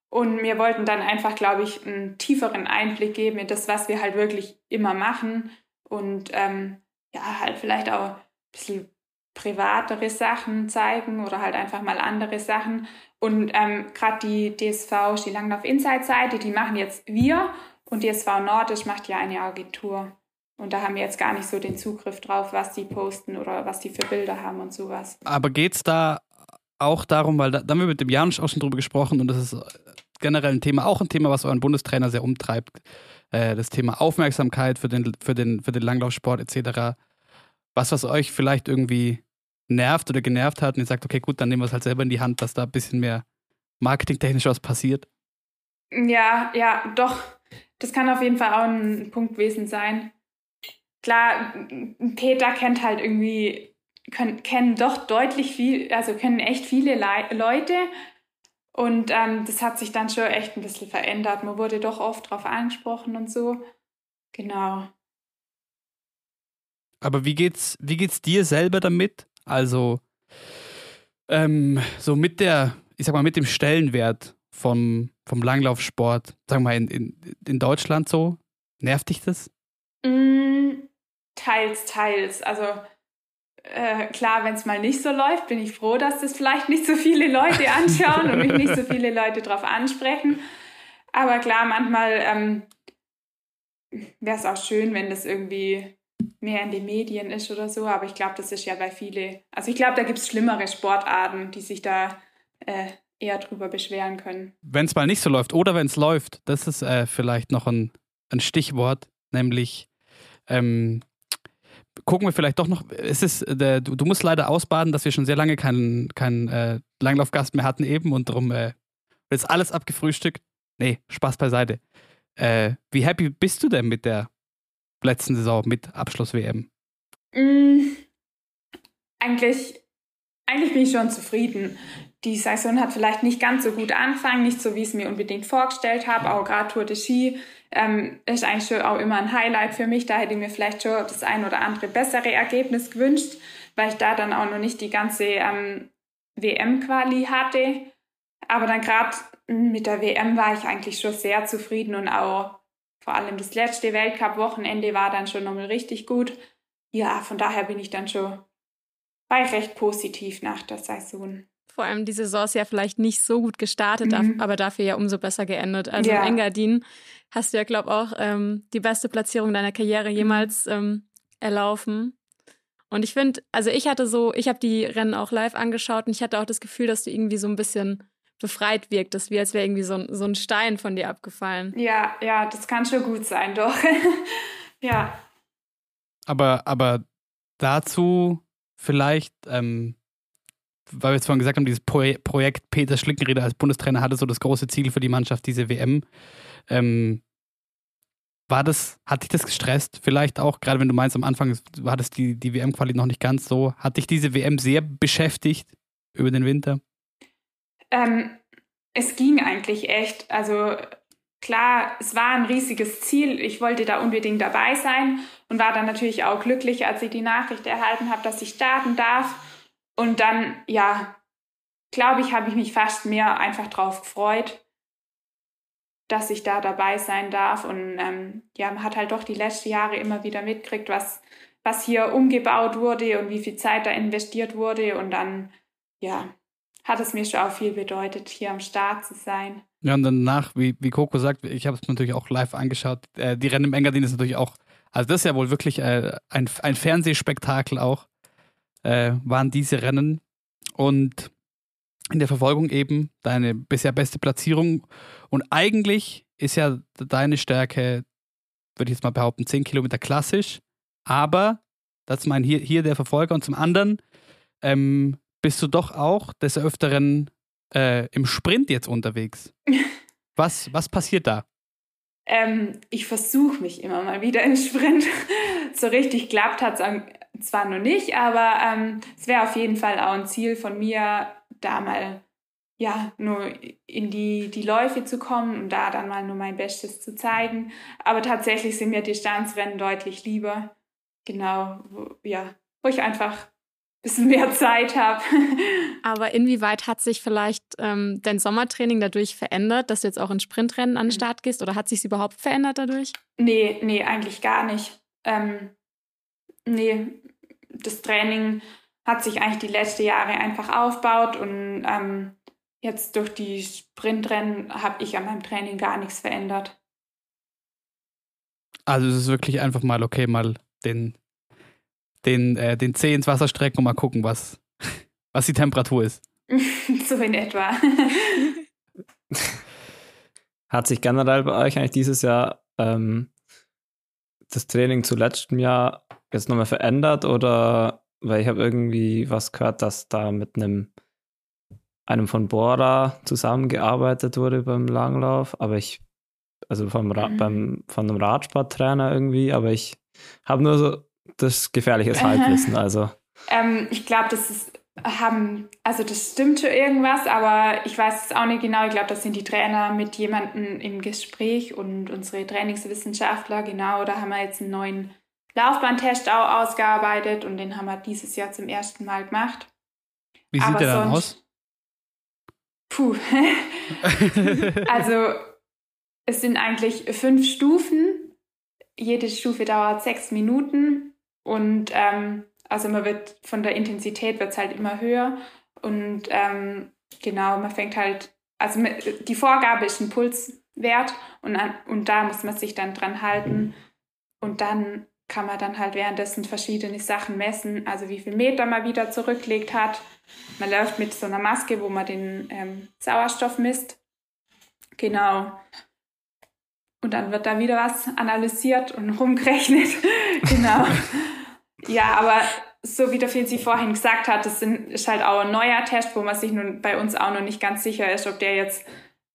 Und wir wollten dann einfach, glaube ich, einen tieferen Einblick geben in das, was wir halt wirklich immer machen. Und ähm, ja, halt vielleicht auch ein bisschen privatere Sachen zeigen oder halt einfach mal andere Sachen. Und ähm, gerade die DSV Skilanglauf Insight Seite, die machen jetzt wir und DSV Nordisch macht ja eine Agentur. Und da haben wir jetzt gar nicht so den Zugriff drauf, was die posten oder was die für Bilder haben und sowas. Aber geht es da auch darum, weil da, da haben wir mit dem Janusz auch schon drüber gesprochen und das ist generell ein Thema, auch ein Thema, was euren Bundestrainer sehr umtreibt. Äh, das Thema Aufmerksamkeit für den, für den, für den Langlaufsport etc. Was, was euch vielleicht irgendwie nervt oder genervt hat und ihr sagt, okay, gut, dann nehmen wir es halt selber in die Hand, dass da ein bisschen mehr marketingtechnisch was passiert? Ja, ja, doch. Das kann auf jeden Fall auch ein Punkt gewesen sein. Klar, Peter kennt halt irgendwie können, kennen doch deutlich viel, also kennen echt viele Le Leute. Und ähm, das hat sich dann schon echt ein bisschen verändert. Man wurde doch oft darauf angesprochen und so. Genau. Aber wie geht's, wie geht's dir selber damit? Also, ähm, so mit der, ich sag mal, mit dem Stellenwert vom, vom Langlaufsport, sagen wir mal, in, in, in Deutschland so, nervt dich das? Mm, teils, teils. Also äh, klar, wenn es mal nicht so läuft, bin ich froh, dass das vielleicht nicht so viele Leute anschauen und mich nicht so viele Leute darauf ansprechen. Aber klar, manchmal ähm, wäre es auch schön, wenn das irgendwie mehr in den Medien ist oder so. Aber ich glaube, das ist ja bei viele. Also ich glaube, da gibt es schlimmere Sportarten, die sich da äh, eher drüber beschweren können. Wenn es mal nicht so läuft oder wenn es läuft, das ist äh, vielleicht noch ein, ein Stichwort, nämlich ähm, gucken wir vielleicht doch noch. Es ist, der, du, du, musst leider ausbaden, dass wir schon sehr lange keinen, keinen äh, Langlaufgast mehr hatten eben und darum äh, jetzt alles abgefrühstückt. Nee, Spaß beiseite. Äh, wie happy bist du denn mit der letzten Saison, mit Abschluss-WM? Mm, eigentlich, eigentlich bin ich schon zufrieden. Die Saison hat vielleicht nicht ganz so gut angefangen, nicht so, wie ich es mir unbedingt vorgestellt habe, auch gerade Tour de Ski ähm, ist eigentlich schon auch immer ein Highlight für mich. Da hätte ich mir vielleicht schon das ein oder andere bessere Ergebnis gewünscht, weil ich da dann auch noch nicht die ganze ähm, WM-Quali hatte. Aber dann gerade mit der WM war ich eigentlich schon sehr zufrieden und auch vor allem das letzte Weltcup-Wochenende war dann schon nochmal richtig gut. Ja, von daher bin ich dann schon, ich recht positiv nach der Saison. Vor allem die Saison ist ja vielleicht nicht so gut gestartet, mhm. aber dafür ja umso besser geendet. Also ja. in Engadin hast du ja, glaube ich, auch ähm, die beste Platzierung deiner Karriere mhm. jemals ähm, erlaufen. Und ich finde, also ich hatte so, ich habe die Rennen auch live angeschaut und ich hatte auch das Gefühl, dass du irgendwie so ein bisschen befreit wirktest, wie als wäre irgendwie so ein, so ein Stein von dir abgefallen. Ja, ja, das kann schon gut sein, doch. ja. Aber, aber dazu vielleicht, ähm, weil wir jetzt vorhin gesagt haben, dieses Pro Projekt Peter Schlickenrieder als Bundestrainer hatte so das große Ziel für die Mannschaft, diese WM. Ähm, war das, hat dich das gestresst? Vielleicht auch, gerade wenn du meinst, am Anfang war das die, die WM-Quali noch nicht ganz so. Hat dich diese WM sehr beschäftigt über den Winter? Ähm, es ging eigentlich echt. Also klar, es war ein riesiges Ziel. Ich wollte da unbedingt dabei sein und war dann natürlich auch glücklich, als ich die Nachricht erhalten habe, dass ich starten darf. Und dann, ja, glaube ich, habe ich mich fast mehr einfach drauf gefreut, dass ich da dabei sein darf. Und ähm, ja, man hat halt doch die letzten Jahre immer wieder mitgekriegt, was, was hier umgebaut wurde und wie viel Zeit da investiert wurde. Und dann, ja, hat es mir schon auch viel bedeutet, hier am Start zu sein. Ja, und danach, wie, wie Coco sagt, ich habe es natürlich auch live angeschaut, äh, die Rennen im Engadin ist natürlich auch, also das ist ja wohl wirklich äh, ein, ein Fernsehspektakel auch, äh, waren diese Rennen. Und in der Verfolgung eben deine bisher beste Platzierung. Und eigentlich ist ja deine Stärke, würde ich jetzt mal behaupten, 10 Kilometer klassisch. Aber, das ist mein hier, hier der Verfolger. Und zum anderen ähm, bist du doch auch des Öfteren äh, im Sprint jetzt unterwegs. Was, was passiert da? Ähm, ich versuche mich immer mal wieder im Sprint. so richtig klappt hat es zwar noch nicht, aber ähm, es wäre auf jeden Fall auch ein Ziel von mir, da mal ja, nur in die, die Läufe zu kommen und da dann mal nur mein Bestes zu zeigen. Aber tatsächlich sind mir Distanzrennen deutlich lieber. Genau, wo, ja, wo ich einfach bisschen mehr Zeit habe. Aber inwieweit hat sich vielleicht ähm, dein Sommertraining dadurch verändert, dass du jetzt auch in Sprintrennen an den Start gehst? Oder hat sich es überhaupt verändert dadurch? Nee, nee, eigentlich gar nicht. Ähm, nee, das Training hat sich eigentlich die letzten Jahre einfach aufgebaut und ähm, jetzt durch die Sprintrennen habe ich an meinem Training gar nichts verändert. Also es ist wirklich einfach mal okay, mal den den, äh, den Zeh ins Wasser strecken und mal gucken, was, was die Temperatur ist. so in etwa. Hat sich generell bei euch eigentlich dieses Jahr ähm, das Training zu letztem Jahr jetzt nochmal verändert oder weil ich habe irgendwie was gehört, dass da mit einem einem von Bora zusammengearbeitet wurde beim Langlauf, aber ich also vom Ra mhm. beim von einem Radsporttrainer irgendwie, aber ich habe nur so das gefährliches Halbwissen. Also. ähm, ich glaube, das ist haben, also das stimmt schon irgendwas, aber ich weiß es auch nicht genau. Ich glaube, das sind die Trainer mit jemandem im Gespräch und unsere Trainingswissenschaftler, genau, da haben wir jetzt einen neuen Laufbahntest auch ausgearbeitet und den haben wir dieses Jahr zum ersten Mal gemacht. Wie sieht aber der dann aus? Puh. also es sind eigentlich fünf Stufen. Jede Stufe dauert sechs Minuten und ähm, also man wird von der Intensität wird es halt immer höher. Und ähm, genau, man fängt halt, also die Vorgabe ist ein Pulswert und, und da muss man sich dann dran halten. Und dann kann man dann halt währenddessen verschiedene Sachen messen, also wie viel Meter man wieder zurückgelegt hat. Man läuft mit so einer Maske, wo man den ähm, Sauerstoff misst. Genau. Und dann wird da wieder was analysiert und rumgerechnet. genau. Ja, aber so wie der Finzi vorhin gesagt hat, das ist halt auch ein neuer Test, wo man sich nun bei uns auch noch nicht ganz sicher ist, ob der jetzt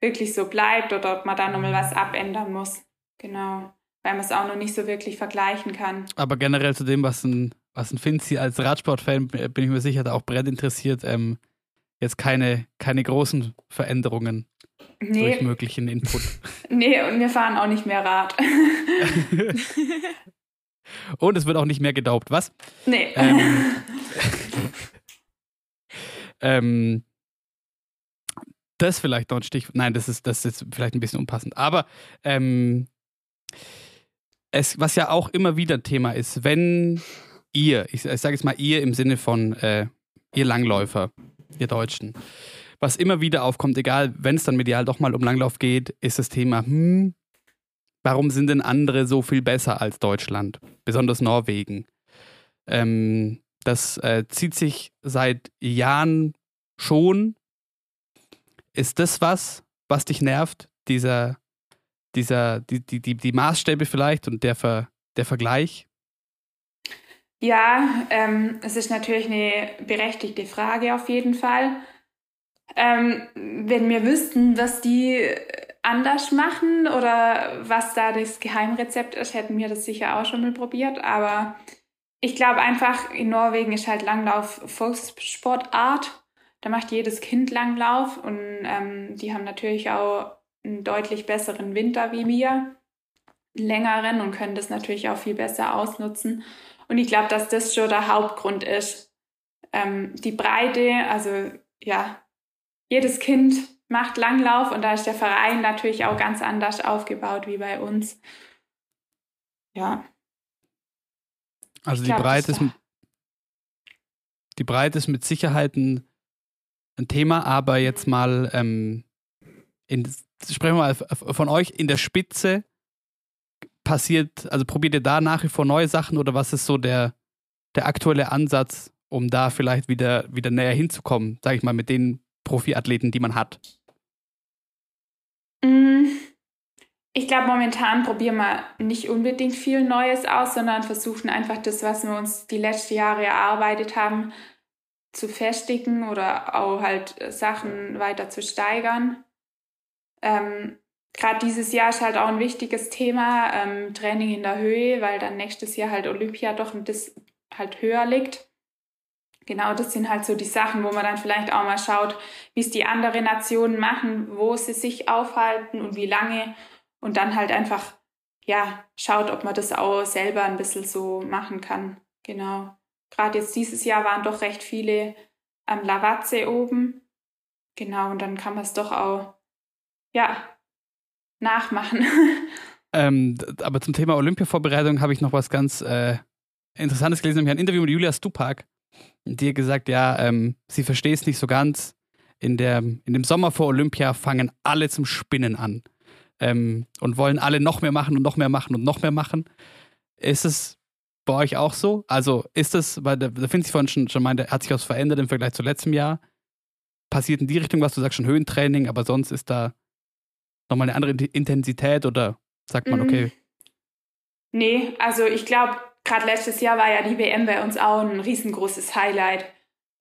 wirklich so bleibt oder ob man da nochmal was abändern muss. Genau. Weil man es auch noch nicht so wirklich vergleichen kann. Aber generell zu dem, was ein, was ein Finzi als Radsportfan, bin ich mir sicher, da auch brett interessiert, ähm, jetzt keine, keine großen Veränderungen nee. durch möglichen Input. Nee, und wir fahren auch nicht mehr Rad. Und es wird auch nicht mehr gedaubt, was? Nee. Ähm, ähm, das vielleicht noch ein Stichwort. Nein, das ist, das ist vielleicht ein bisschen unpassend. Aber ähm, es, was ja auch immer wieder Thema ist, wenn ihr, ich, ich sage jetzt mal ihr im Sinne von äh, ihr Langläufer, ihr Deutschen, was immer wieder aufkommt, egal, wenn es dann medial doch mal um Langlauf geht, ist das Thema, hm, warum sind denn andere so viel besser als Deutschland, besonders Norwegen? Ähm, das äh, zieht sich seit Jahren schon. Ist das was, was dich nervt? Dieser, dieser, die, die, die, die Maßstäbe vielleicht und der, Ver, der Vergleich? Ja, ähm, es ist natürlich eine berechtigte Frage auf jeden Fall. Ähm, wenn wir wüssten, was die anders machen oder was da das Geheimrezept ist, hätten wir das sicher auch schon mal probiert. Aber ich glaube einfach, in Norwegen ist halt Langlauf Volkssportart. Da macht jedes Kind Langlauf und ähm, die haben natürlich auch einen deutlich besseren Winter wie wir, längeren und können das natürlich auch viel besser ausnutzen. Und ich glaube, dass das schon der Hauptgrund ist. Ähm, die Breite, also ja, jedes Kind macht Langlauf und da ist der Verein natürlich auch ganz anders aufgebaut wie bei uns. Ja. Also die Breite ist, die Breite ist mit Sicherheit ein, ein Thema, aber jetzt mal ähm, in, sprechen wir mal von euch in der Spitze passiert, also probiert ihr da nach wie vor neue Sachen oder was ist so der, der aktuelle Ansatz, um da vielleicht wieder, wieder näher hinzukommen, sage ich mal, mit den Profiathleten, die man hat? Mm, ich glaube, momentan probieren wir nicht unbedingt viel Neues aus, sondern versuchen einfach das, was wir uns die letzten Jahre erarbeitet haben, zu festigen oder auch halt Sachen weiter zu steigern. Ähm, Gerade dieses Jahr ist halt auch ein wichtiges Thema, ähm, Training in der Höhe, weil dann nächstes Jahr halt Olympia doch ein bisschen halt höher liegt. Genau, das sind halt so die Sachen, wo man dann vielleicht auch mal schaut, wie es die anderen Nationen machen, wo sie sich aufhalten und wie lange und dann halt einfach, ja, schaut, ob man das auch selber ein bisschen so machen kann. Genau. Gerade jetzt dieses Jahr waren doch recht viele am Lavazze oben. Genau, und dann kann man es doch auch, ja, nachmachen. Ähm, aber zum Thema Olympia-Vorbereitung habe ich noch was ganz äh, Interessantes gelesen, nämlich ein Interview mit Julia Stupak, hat gesagt, ja, ähm, sie versteht es nicht so ganz. In, der, in dem Sommer vor Olympia fangen alle zum Spinnen an ähm, und wollen alle noch mehr machen und noch mehr machen und noch mehr machen. Ist es bei euch auch so? Also ist es, weil da, da finde ich vorhin schon, schon meinte, hat sich was verändert im Vergleich zu letztem Jahr? Passiert in die Richtung, was du sagst, schon Höhentraining, aber sonst ist da nochmal eine andere Intensität oder sagt man, okay? Mhm. Nee, also ich glaube, gerade letztes Jahr war ja die WM bei uns auch ein riesengroßes Highlight.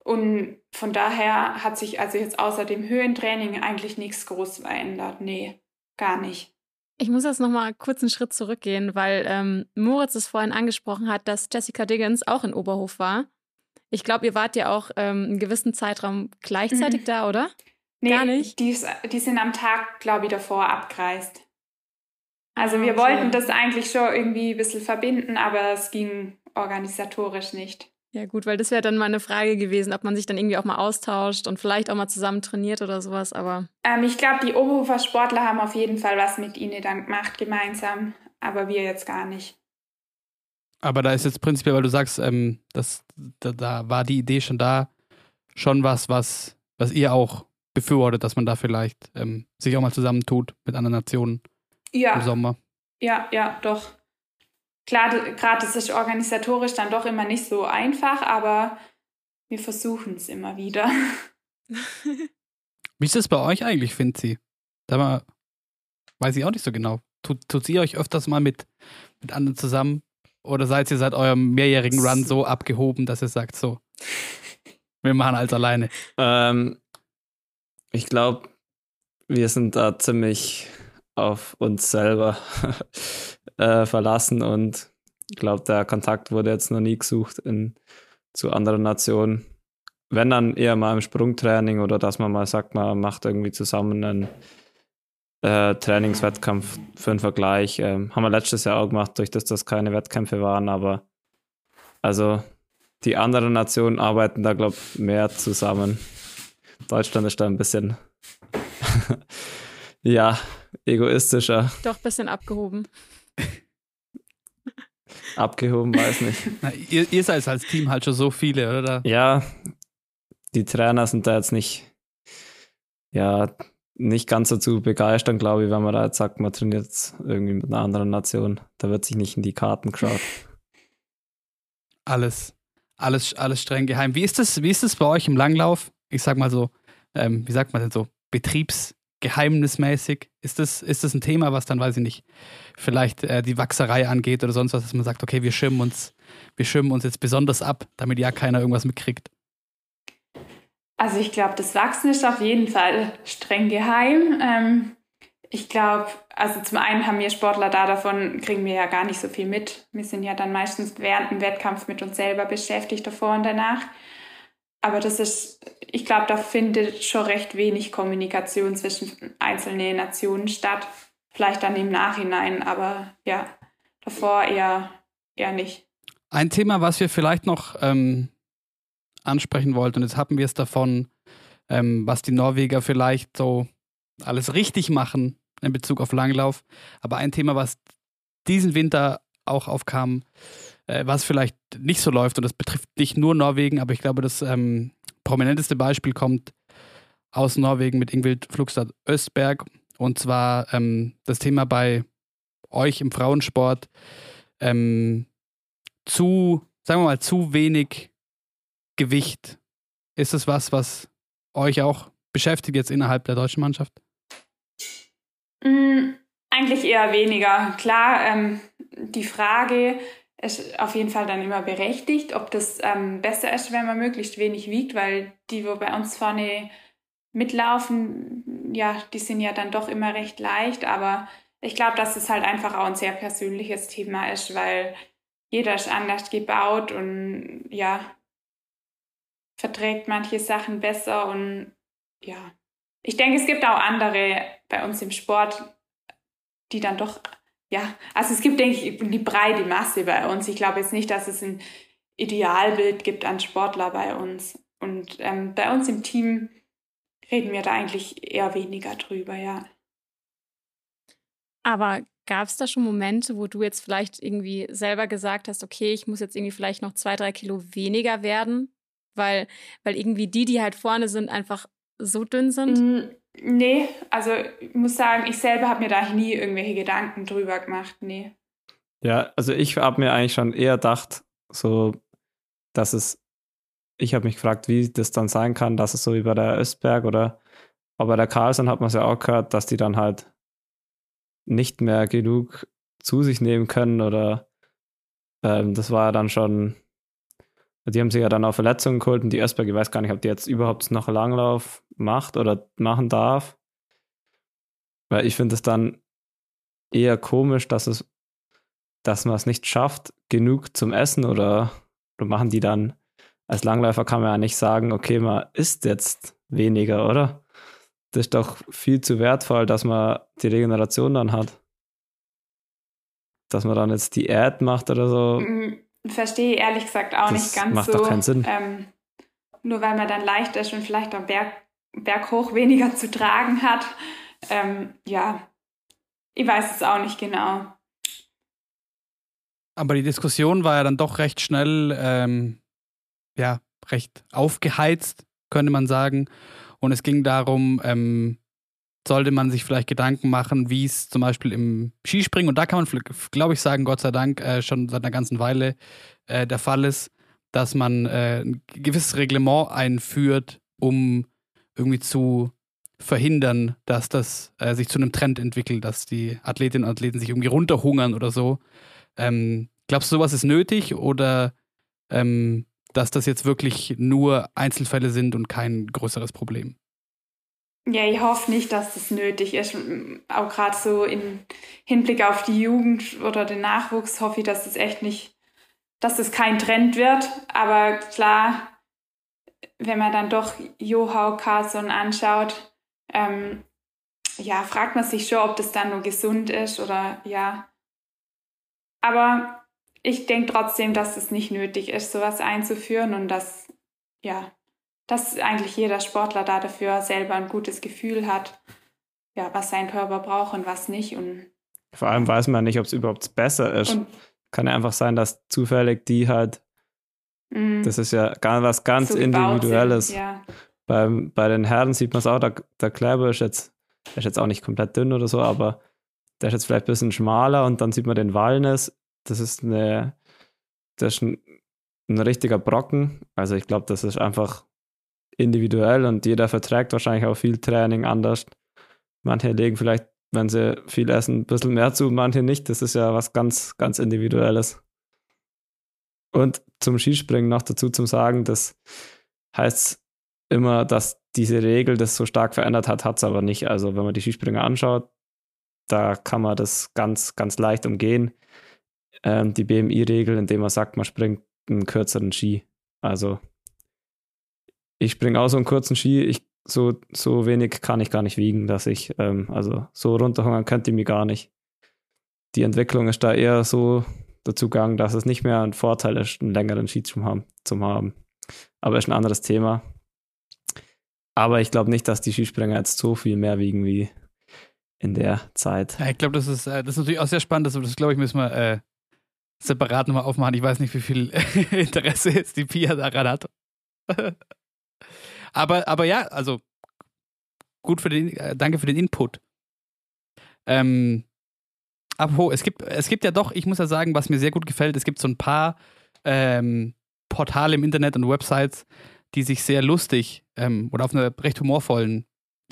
Und von daher hat sich also jetzt außer dem Höhentraining eigentlich nichts groß verändert. Nee, gar nicht. Ich muss jetzt nochmal kurz einen Schritt zurückgehen, weil ähm, Moritz es vorhin angesprochen hat, dass Jessica Diggins auch in Oberhof war. Ich glaube, ihr wart ja auch ähm, einen gewissen Zeitraum gleichzeitig mhm. da, oder? Nee, Gar nicht. Die, die sind am Tag, glaube ich, davor abgereist. Also ah, wir okay. wollten das eigentlich schon irgendwie ein bisschen verbinden, aber es ging organisatorisch nicht. Ja gut, weil das wäre dann mal eine Frage gewesen, ob man sich dann irgendwie auch mal austauscht und vielleicht auch mal zusammen trainiert oder sowas, aber... Ähm, ich glaube, die Oberhofer Sportler haben auf jeden Fall was mit ihnen dann gemacht, gemeinsam, aber wir jetzt gar nicht. Aber da ist jetzt prinzipiell, weil du sagst, ähm, das, da, da war die Idee schon da, schon was, was, was ihr auch befürwortet, dass man da vielleicht ähm, sich auch mal zusammentut mit anderen Nationen ja. im Sommer. Ja, ja, doch. Klar, gerade ist es organisatorisch dann doch immer nicht so einfach, aber wir versuchen es immer wieder. Wie ist es bei euch eigentlich, Finzi? Da mal, weiß ich auch nicht so genau. Tut, tut ihr euch öfters mal mit, mit anderen zusammen? Oder seid ihr seit eurem mehrjährigen Run so abgehoben, dass ihr sagt, so, wir machen alles alleine? Ähm, ich glaube, wir sind da ziemlich auf uns selber äh, verlassen und ich glaube, der Kontakt wurde jetzt noch nie gesucht in, zu anderen Nationen. Wenn dann eher mal im Sprungtraining oder dass man mal sagt, man macht irgendwie zusammen einen äh, Trainingswettkampf für einen Vergleich. Ähm, haben wir letztes Jahr auch gemacht, durch das das keine Wettkämpfe waren, aber also die anderen Nationen arbeiten da, glaube ich, mehr zusammen. Deutschland ist da ein bisschen ja, egoistischer. Doch ein bisschen abgehoben. Abgehoben, weiß nicht. Na, ihr, ihr seid als Team halt schon so viele, oder? Ja, die Trainer sind da jetzt nicht, ja, nicht ganz so zu begeistern, glaube ich, wenn man da jetzt sagt, man trainiert jetzt irgendwie mit einer anderen Nation. Da wird sich nicht in die Karten geschaut. Alles, alles, alles streng geheim. Wie ist das, wie ist das bei euch im Langlauf? Ich sag mal so, ähm, wie sagt man denn so, betriebsgeheimnismäßig? Ist das, ist das ein Thema, was dann, weiß ich nicht, vielleicht äh, die Wachserei angeht oder sonst was, dass man sagt, okay, wir schirmen uns, wir schirmen uns jetzt besonders ab, damit ja keiner irgendwas mitkriegt? Also ich glaube, das Wachsen ist auf jeden Fall streng geheim. Ähm, ich glaube, also zum einen haben wir Sportler da, davon kriegen wir ja gar nicht so viel mit. Wir sind ja dann meistens während dem Wettkampf mit uns selber beschäftigt, davor und danach. Aber das ist, ich glaube, da findet schon recht wenig Kommunikation zwischen einzelnen Nationen statt. Vielleicht dann im Nachhinein, aber ja, davor eher, eher nicht. Ein Thema, was wir vielleicht noch ähm, ansprechen wollte. Und jetzt haben wir es davon, ähm, was die Norweger vielleicht so alles richtig machen in Bezug auf Langlauf. Aber ein Thema, was diesen Winter auch aufkam, äh, was vielleicht nicht so läuft, und das betrifft nicht nur Norwegen, aber ich glaube, das ähm, prominenteste Beispiel kommt aus Norwegen mit Ingvild Flugstad Östberg. Und zwar ähm, das Thema bei euch im Frauensport ähm, zu, sagen wir mal, zu wenig Gewicht. Ist es was, was euch auch beschäftigt jetzt innerhalb der deutschen Mannschaft? Mm, eigentlich eher weniger. Klar, ähm, die Frage ist auf jeden Fall dann immer berechtigt, ob das ähm, besser ist, wenn man möglichst wenig wiegt, weil die, wo bei uns vorne mitlaufen, ja, die sind ja dann doch immer recht leicht, aber ich glaube, dass es halt einfach auch ein sehr persönliches Thema ist, weil jeder ist anders gebaut und ja, verträgt manche Sachen besser und ja, ich denke, es gibt auch andere bei uns im Sport, die dann doch, ja, also es gibt, denke ich, die breite Masse bei uns. Ich glaube jetzt nicht, dass es ein Idealbild gibt an Sportler bei uns. Und ähm, bei uns im Team reden wir da eigentlich eher weniger drüber, ja. Aber gab es da schon Momente, wo du jetzt vielleicht irgendwie selber gesagt hast, okay, ich muss jetzt irgendwie vielleicht noch zwei, drei Kilo weniger werden, weil, weil irgendwie die, die halt vorne sind, einfach so dünn sind? Nee, also ich muss sagen, ich selber habe mir da nie irgendwelche Gedanken drüber gemacht, nee. Ja, also ich habe mir eigentlich schon eher gedacht, so, dass es, ich habe mich gefragt, wie das dann sein kann, dass es so wie bei der Östberg oder aber bei der Carlson hat man es ja auch gehört, dass die dann halt nicht mehr genug zu sich nehmen können oder ähm, das war ja dann schon die haben sich ja dann auch Verletzungen geholt und die Ösberg, ich weiß gar nicht, ob die jetzt überhaupt noch Langlauf macht oder machen darf. Weil ich finde es dann eher komisch, dass es, dass man es nicht schafft, genug zum Essen oder, oder machen die dann, als Langläufer kann man ja nicht sagen, okay, man isst jetzt weniger, oder? Das ist doch viel zu wertvoll, dass man die Regeneration dann hat. Dass man dann jetzt Diät macht oder so. Mhm verstehe ehrlich gesagt auch das nicht ganz macht so. Doch keinen Sinn. Ähm, nur weil man dann leicht ist und vielleicht am Berg, Berghoch weniger zu tragen hat. Ähm, ja, ich weiß es auch nicht genau. Aber die Diskussion war ja dann doch recht schnell, ähm, ja, recht aufgeheizt, könnte man sagen. Und es ging darum, ähm, sollte man sich vielleicht Gedanken machen, wie es zum Beispiel im Skispringen, und da kann man, glaube ich, sagen, Gott sei Dank, äh, schon seit einer ganzen Weile äh, der Fall ist, dass man äh, ein gewisses Reglement einführt, um irgendwie zu verhindern, dass das äh, sich zu einem Trend entwickelt, dass die Athletinnen und Athleten sich irgendwie runterhungern oder so. Ähm, glaubst du, sowas ist nötig oder ähm, dass das jetzt wirklich nur Einzelfälle sind und kein größeres Problem? Ja, ich hoffe nicht, dass das nötig ist. Auch gerade so im Hinblick auf die Jugend oder den Nachwuchs hoffe ich, dass das echt nicht, dass das kein Trend wird. Aber klar, wenn man dann doch Johau Carlson anschaut, ähm, ja, fragt man sich schon, ob das dann nur gesund ist oder ja. Aber ich denke trotzdem, dass es nicht nötig ist, sowas einzuführen und dass, ja, dass eigentlich jeder Sportler da dafür selber ein gutes Gefühl hat, ja, was sein Körper braucht und was nicht. Und Vor allem weiß man nicht, ob es überhaupt besser ist. Kann ja einfach sein, dass zufällig die halt, mh, das ist ja gar was ganz so Individuelles. Sind. Ja. Beim, bei den Herren sieht man es auch, der, der Kleber ist jetzt, der ist jetzt auch nicht komplett dünn oder so, aber der ist jetzt vielleicht ein bisschen schmaler und dann sieht man den Walnuss. Das ist eine, das ist ein, ein richtiger Brocken. Also ich glaube, das ist einfach individuell und jeder verträgt wahrscheinlich auch viel Training anders. Manche legen vielleicht, wenn sie viel essen, ein bisschen mehr zu, manche nicht. Das ist ja was ganz, ganz Individuelles. Und zum Skispringen noch dazu zum Sagen, das heißt immer, dass diese Regel das so stark verändert hat, hat es aber nicht. Also wenn man die Skispringer anschaut, da kann man das ganz, ganz leicht umgehen. Ähm, die BMI-Regel, indem man sagt, man springt einen kürzeren Ski. Also ich springe auch so einen kurzen Ski, ich, so, so wenig kann ich gar nicht wiegen, dass ich, ähm, also so runterhungern könnte ich mich gar nicht. Die Entwicklung ist da eher so dazu gegangen, dass es nicht mehr ein Vorteil ist, einen längeren Ski zu haben. Zum haben. Aber ist ein anderes Thema. Aber ich glaube nicht, dass die Skispringer jetzt so viel mehr wiegen wie in der Zeit. Ja, ich glaube, das ist, äh, das ist natürlich auch sehr spannend. Das, das glaube ich, müssen wir äh, separat nochmal aufmachen. Ich weiß nicht, wie viel Interesse jetzt die Pia daran hat. aber, aber ja, also gut für den, äh, danke für den Input. Ähm, apropos, es gibt, es gibt ja doch, ich muss ja sagen, was mir sehr gut gefällt, es gibt so ein paar ähm, Portale im Internet und Websites, die sich sehr lustig ähm, oder auf einer recht humorvollen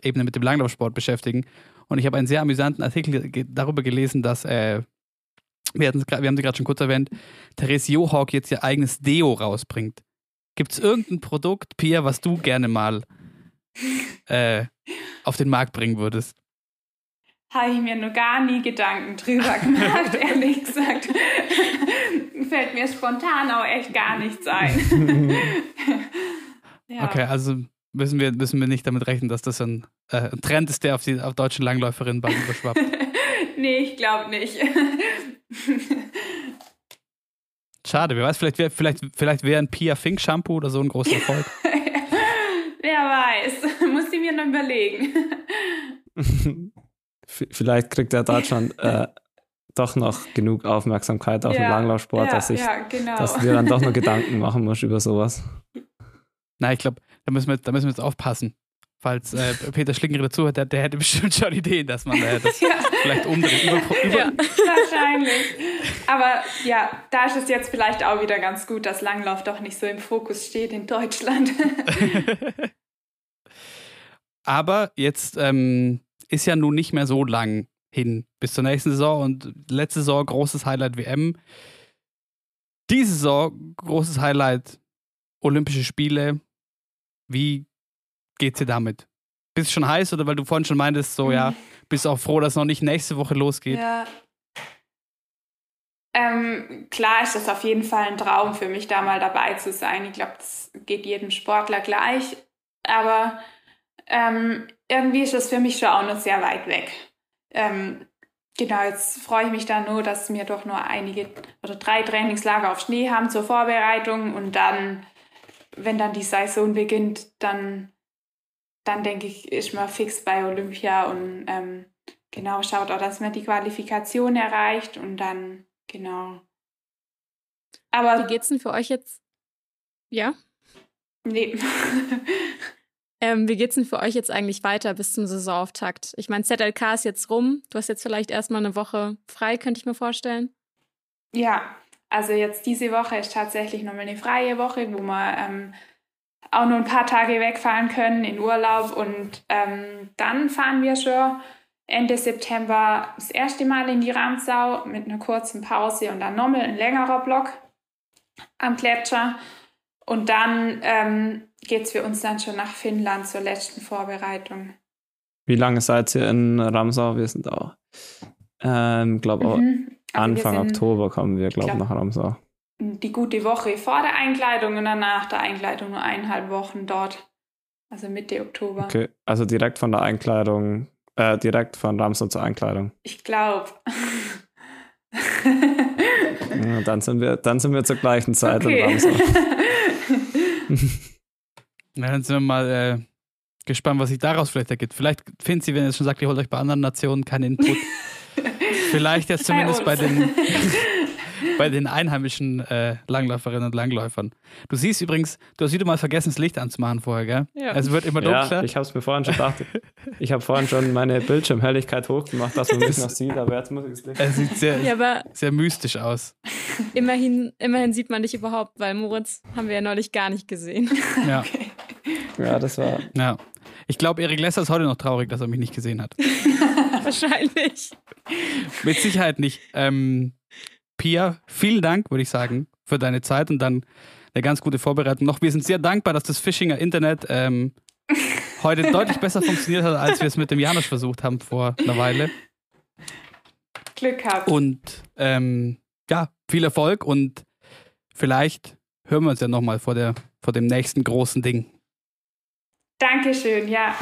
Ebene mit dem Langlaufsport beschäftigen. Und ich habe einen sehr amüsanten Artikel darüber gelesen, dass, äh, wir, wir haben sie gerade schon kurz erwähnt, Therese Johawk jetzt ihr eigenes Deo rausbringt. Gibt es irgendein Produkt, Pia, was du gerne mal äh, auf den Markt bringen würdest? Habe ich mir noch gar nie Gedanken drüber gemacht, ehrlich gesagt. Fällt mir spontan auch echt gar nichts ein. ja. Okay, also müssen wir, müssen wir nicht damit rechnen, dass das ein, äh, ein Trend ist, der auf die auf deutschen Langläuferinnen überschwappt. nee, ich glaube nicht. Schade, wer weiß, vielleicht wäre vielleicht, vielleicht wär ein Pia Fink Shampoo oder so ein großer Erfolg. wer weiß, muss ich mir noch überlegen. vielleicht kriegt der Deutschland äh, doch noch genug Aufmerksamkeit auf Ja, den Langlaufsport, ja, dass, ich, ja, genau. dass du dir dann doch noch Gedanken machen musst über sowas. Nein, ich glaube, da müssen wir, da müssen wir jetzt aufpassen. Falls äh, Peter Schlingerer dazuhört, der, der hätte bestimmt schon Ideen, dass man äh, das ja, vielleicht umdreht. Über, über, Ja. wahrscheinlich. Aber ja, da ist es jetzt vielleicht auch wieder ganz gut, dass Langlauf doch nicht so im Fokus steht in Deutschland. Aber jetzt ähm, ist ja nun nicht mehr so lang hin bis zur nächsten Saison und letzte Saison großes Highlight WM. Diese Saison großes Highlight Olympische Spiele. Wie geht's dir damit? Bist du schon heiß oder weil du vorhin schon meintest, so ja, bist auch froh, dass noch nicht nächste Woche losgeht? Ja. Ähm, klar ist das auf jeden Fall ein Traum für mich, da mal dabei zu sein. Ich glaube, das geht jedem Sportler gleich. Aber ähm, irgendwie ist das für mich schon auch noch sehr weit weg. Ähm, genau, jetzt freue ich mich da nur, dass wir doch nur einige oder drei Trainingslager auf Schnee haben zur Vorbereitung und dann, wenn dann die Saison beginnt, dann, dann denke ich, ist man fix bei Olympia und ähm, genau schaut auch, dass man die Qualifikation erreicht und dann, genau. Aber Wie geht's denn für euch jetzt? Ja? nee. Ähm, wie geht's denn für euch jetzt eigentlich weiter bis zum Saisonauftakt? Ich meine, ZLK ist jetzt rum. Du hast jetzt vielleicht erstmal eine Woche frei, könnte ich mir vorstellen. Ja, also jetzt diese Woche ist tatsächlich nochmal eine freie Woche, wo wir ähm, auch nur ein paar Tage wegfahren können in Urlaub und ähm, dann fahren wir schon Ende September das erste Mal in die Ramsau mit einer kurzen Pause und dann nochmal ein längerer Block am Gletscher und dann ähm, geht es für uns dann schon nach Finnland zur letzten Vorbereitung. Wie lange seid ihr in Ramsau? Wir sind auch, ähm, glaube Mhm. Also Anfang Oktober kommen wir, glaube ich, glaub- nach Ramsau. Die gute Woche vor der Einkleidung und dann nach der Einkleidung nur eineinhalb Wochen dort. Also Mitte Oktober. Okay, also direkt von der Einkleidung, äh, direkt von Ramsau zur Einkleidung. Ich glaube. Ja, dann, sind wir, dann sind wir zur gleichen Zeit in okay. Ramsau. Na, dann sind wir mal äh, gespannt, was sich daraus vielleicht ergibt. Vielleicht findet sie, wenn ihr es schon sagt, ihr holt euch bei anderen Nationen keinen Input. Vielleicht jetzt Bei zumindest bei, uns. den, bei den einheimischen äh, Langläuferinnen und Langläufern. Du siehst übrigens, du hast wieder mal vergessen, das Licht anzumachen vorher, gell? Ja. Es wird immer Ja, dunkler. ich habe es mir vorhin schon gedacht. Ich habe vorhin schon meine Bildschirmhelligkeit hochgemacht, dass man mich noch sieht, aber jetzt muss ich es nicht. es sieht sehr, Ja, aber sehr mystisch aus. immerhin, immerhin sieht man dich überhaupt, weil Moritz haben wir ja neulich gar nicht gesehen. Ja, Ja, das war. ja. Ich glaube, Erik Lesser ist heute noch traurig, dass er mich nicht gesehen hat. Wahrscheinlich. Mit Sicherheit nicht. Ähm, Pia, vielen Dank, würde ich sagen, für deine Zeit und dann eine ganz gute Vorbereitung noch. Wir sind sehr dankbar, dass das Fischinger Internet ähm, heute deutlich besser funktioniert hat, als wir es mit dem Janusz versucht haben vor einer Weile. Glück gehabt. Und ähm, ja, viel Erfolg und vielleicht hören wir uns ja nochmal vor, der, vor dem nächsten großen Ding. Dankeschön, ja.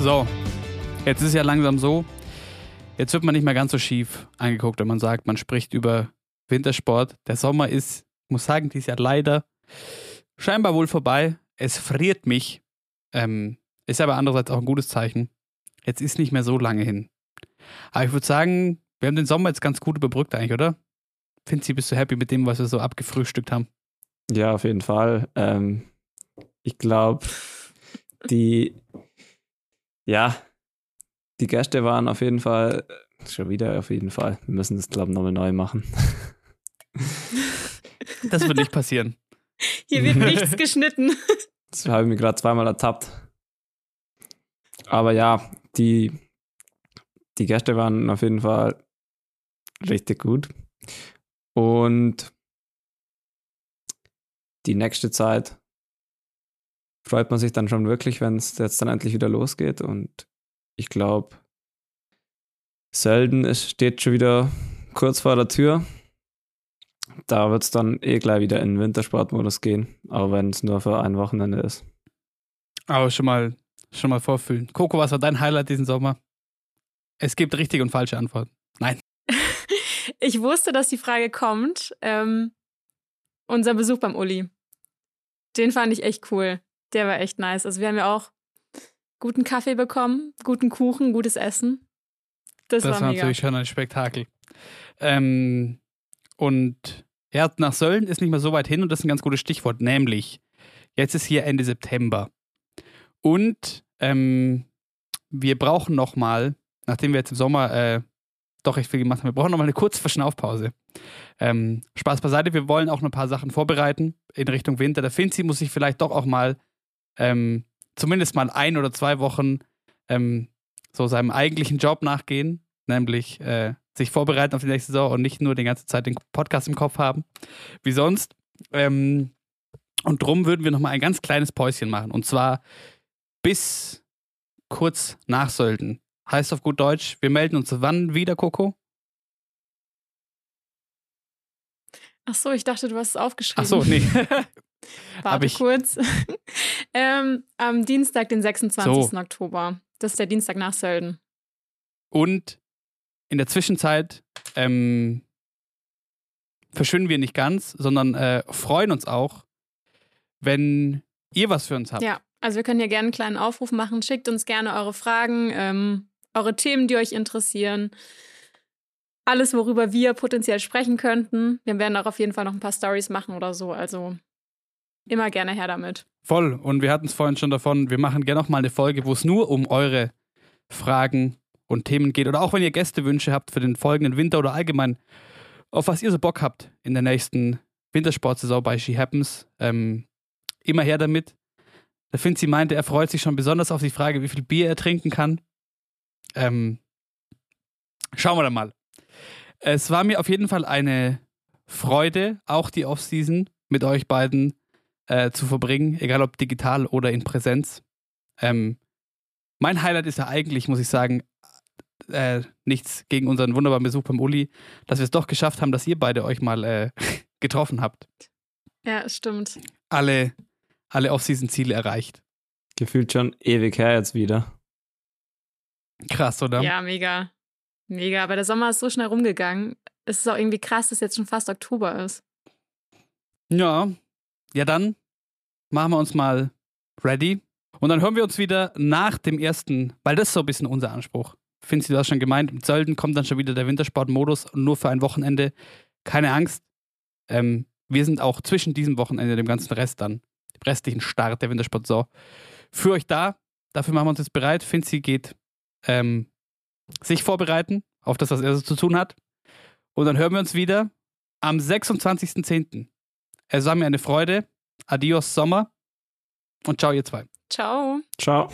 So, jetzt ist ja langsam so, jetzt wird man nicht mehr ganz so schief angeguckt, wenn man sagt, man spricht über Wintersport. Der Sommer ist, muss sagen, dieses Jahr leider scheinbar wohl vorbei. Es friert mich. Ähm, ist aber andererseits auch ein gutes Zeichen. Jetzt ist nicht mehr so lange hin. Aber ich würde sagen, wir haben den Sommer jetzt ganz gut überbrückt eigentlich, oder? Finzi, bist du happy mit dem, was wir so abgefrühstückt haben? Ja, auf jeden Fall. Ähm, ich glaube, die, ja, die Gäste waren auf jeden Fall, schon wieder auf jeden Fall. Wir müssen das, glaube ich, nochmal neu machen. Das wird nicht passieren. Hier wird nichts geschnitten. Das habe ich mir gerade zweimal ertappt. Aber ja, die, die Gäste waren auf jeden Fall richtig gut. Und die nächste Zeit freut man sich dann schon wirklich, wenn es jetzt dann endlich wieder losgeht. Und ich glaube, Sölden ist, steht schon wieder kurz vor der Tür. Da wird es dann eh gleich wieder in den Wintersportmodus gehen, auch wenn es nur für ein Wochenende ist. Aber schon mal, schon mal vorfühlen. Coco, was war dein Highlight diesen Sommer? Es gibt richtige und falsche Antworten. Nein. Ich wusste, dass die Frage kommt. Ähm, unser Besuch beim Uli. Den fand ich echt cool. Der war echt nice. Also wir haben ja auch guten Kaffee bekommen, guten Kuchen, gutes Essen. Das, Das, war, war natürlich schon ein Spektakel. Ähm, und ja, nach Sölden ist nicht mehr so weit hin und das ist ein ganz gutes Stichwort, nämlich jetzt ist hier Ende September. Und ähm, wir brauchen nochmal, nachdem wir jetzt im Sommer äh, doch recht viel gemacht haben, wir brauchen nochmal eine kurze Verschnaufpause. Ähm, Spaß beiseite, wir wollen auch noch ein paar Sachen vorbereiten in Richtung Winter. Der Finzi muss sich vielleicht doch auch mal ähm, zumindest mal ein oder zwei Wochen ähm, so seinem eigentlichen Job nachgehen, nämlich äh, sich vorbereiten auf die nächste Saison und nicht nur die ganze Zeit den Podcast im Kopf haben, wie sonst. Ähm, und drum würden wir nochmal ein ganz kleines Päuschen machen. Und zwar bis kurz nach Sölden. Heißt auf gut Deutsch, wir melden uns wann wieder, Coco? Ach so, ich dachte, du hast es aufgeschrieben. Ach so, nee. Warte kurz. ähm, am Dienstag, den 26. So. Oktober. Das ist der Dienstag nach Sölden. Und in der Zwischenzeit ähm, verschwinden wir nicht ganz, sondern äh, freuen uns auch, wenn ihr was für uns habt. Ja, also wir können hier gerne einen kleinen Aufruf machen. Schickt uns gerne eure Fragen, ähm, eure Themen, die euch interessieren. Alles, worüber wir potenziell sprechen könnten. Wir werden auch auf jeden Fall noch ein paar Stories machen oder so. Also immer gerne her damit. Voll. Und wir hatten es vorhin schon davon, wir machen gerne noch mal eine Folge, wo es nur um eure Fragen und Themen geht. Oder auch wenn ihr Gästewünsche habt für den folgenden Winter oder allgemein, auf was ihr so Bock habt in der nächsten Wintersportsaison bei She Happens. Ähm, immer her damit. Der Finzi meinte, er freut sich schon besonders auf die Frage, wie viel Bier er trinken kann. Ähm, schauen wir dann mal. Es war mir auf jeden Fall eine Freude, auch die Offseason mit euch beiden äh, zu verbringen, egal ob digital oder in Präsenz. Ähm, mein Highlight ist ja eigentlich, muss ich sagen, äh, nichts gegen unseren wunderbaren Besuch beim Uli, dass wir es doch geschafft haben, dass ihr beide euch mal äh, getroffen habt. Ja, stimmt. Alle, alle Off-Season-Ziele erreicht. Gefühlt schon ewig her jetzt wieder. Krass, oder? Ja, mega. Mega. Aber der Sommer ist so schnell rumgegangen. es ist auch irgendwie krass, dass jetzt schon fast Oktober ist. Ja, ja dann machen wir uns mal ready. Und dann hören wir uns wieder nach dem ersten, weil das ist so ein bisschen unser Anspruch. Findest du das schon gemeint? Im Zölden kommt dann schon wieder der Wintersportmodus nur für ein Wochenende. Keine Angst. Ähm, wir sind auch zwischen diesem Wochenende, dem ganzen Rest dann, dem restlichen Start der Wintersportsaison, für euch da. Dafür machen wir uns jetzt bereit. Finzi geht ähm, sich vorbereiten auf das, was er so zu tun hat. Und dann hören wir uns wieder am 26.10. Es war mir eine Freude. Adios Sommer und ciao ihr zwei. Ciao. Ciao.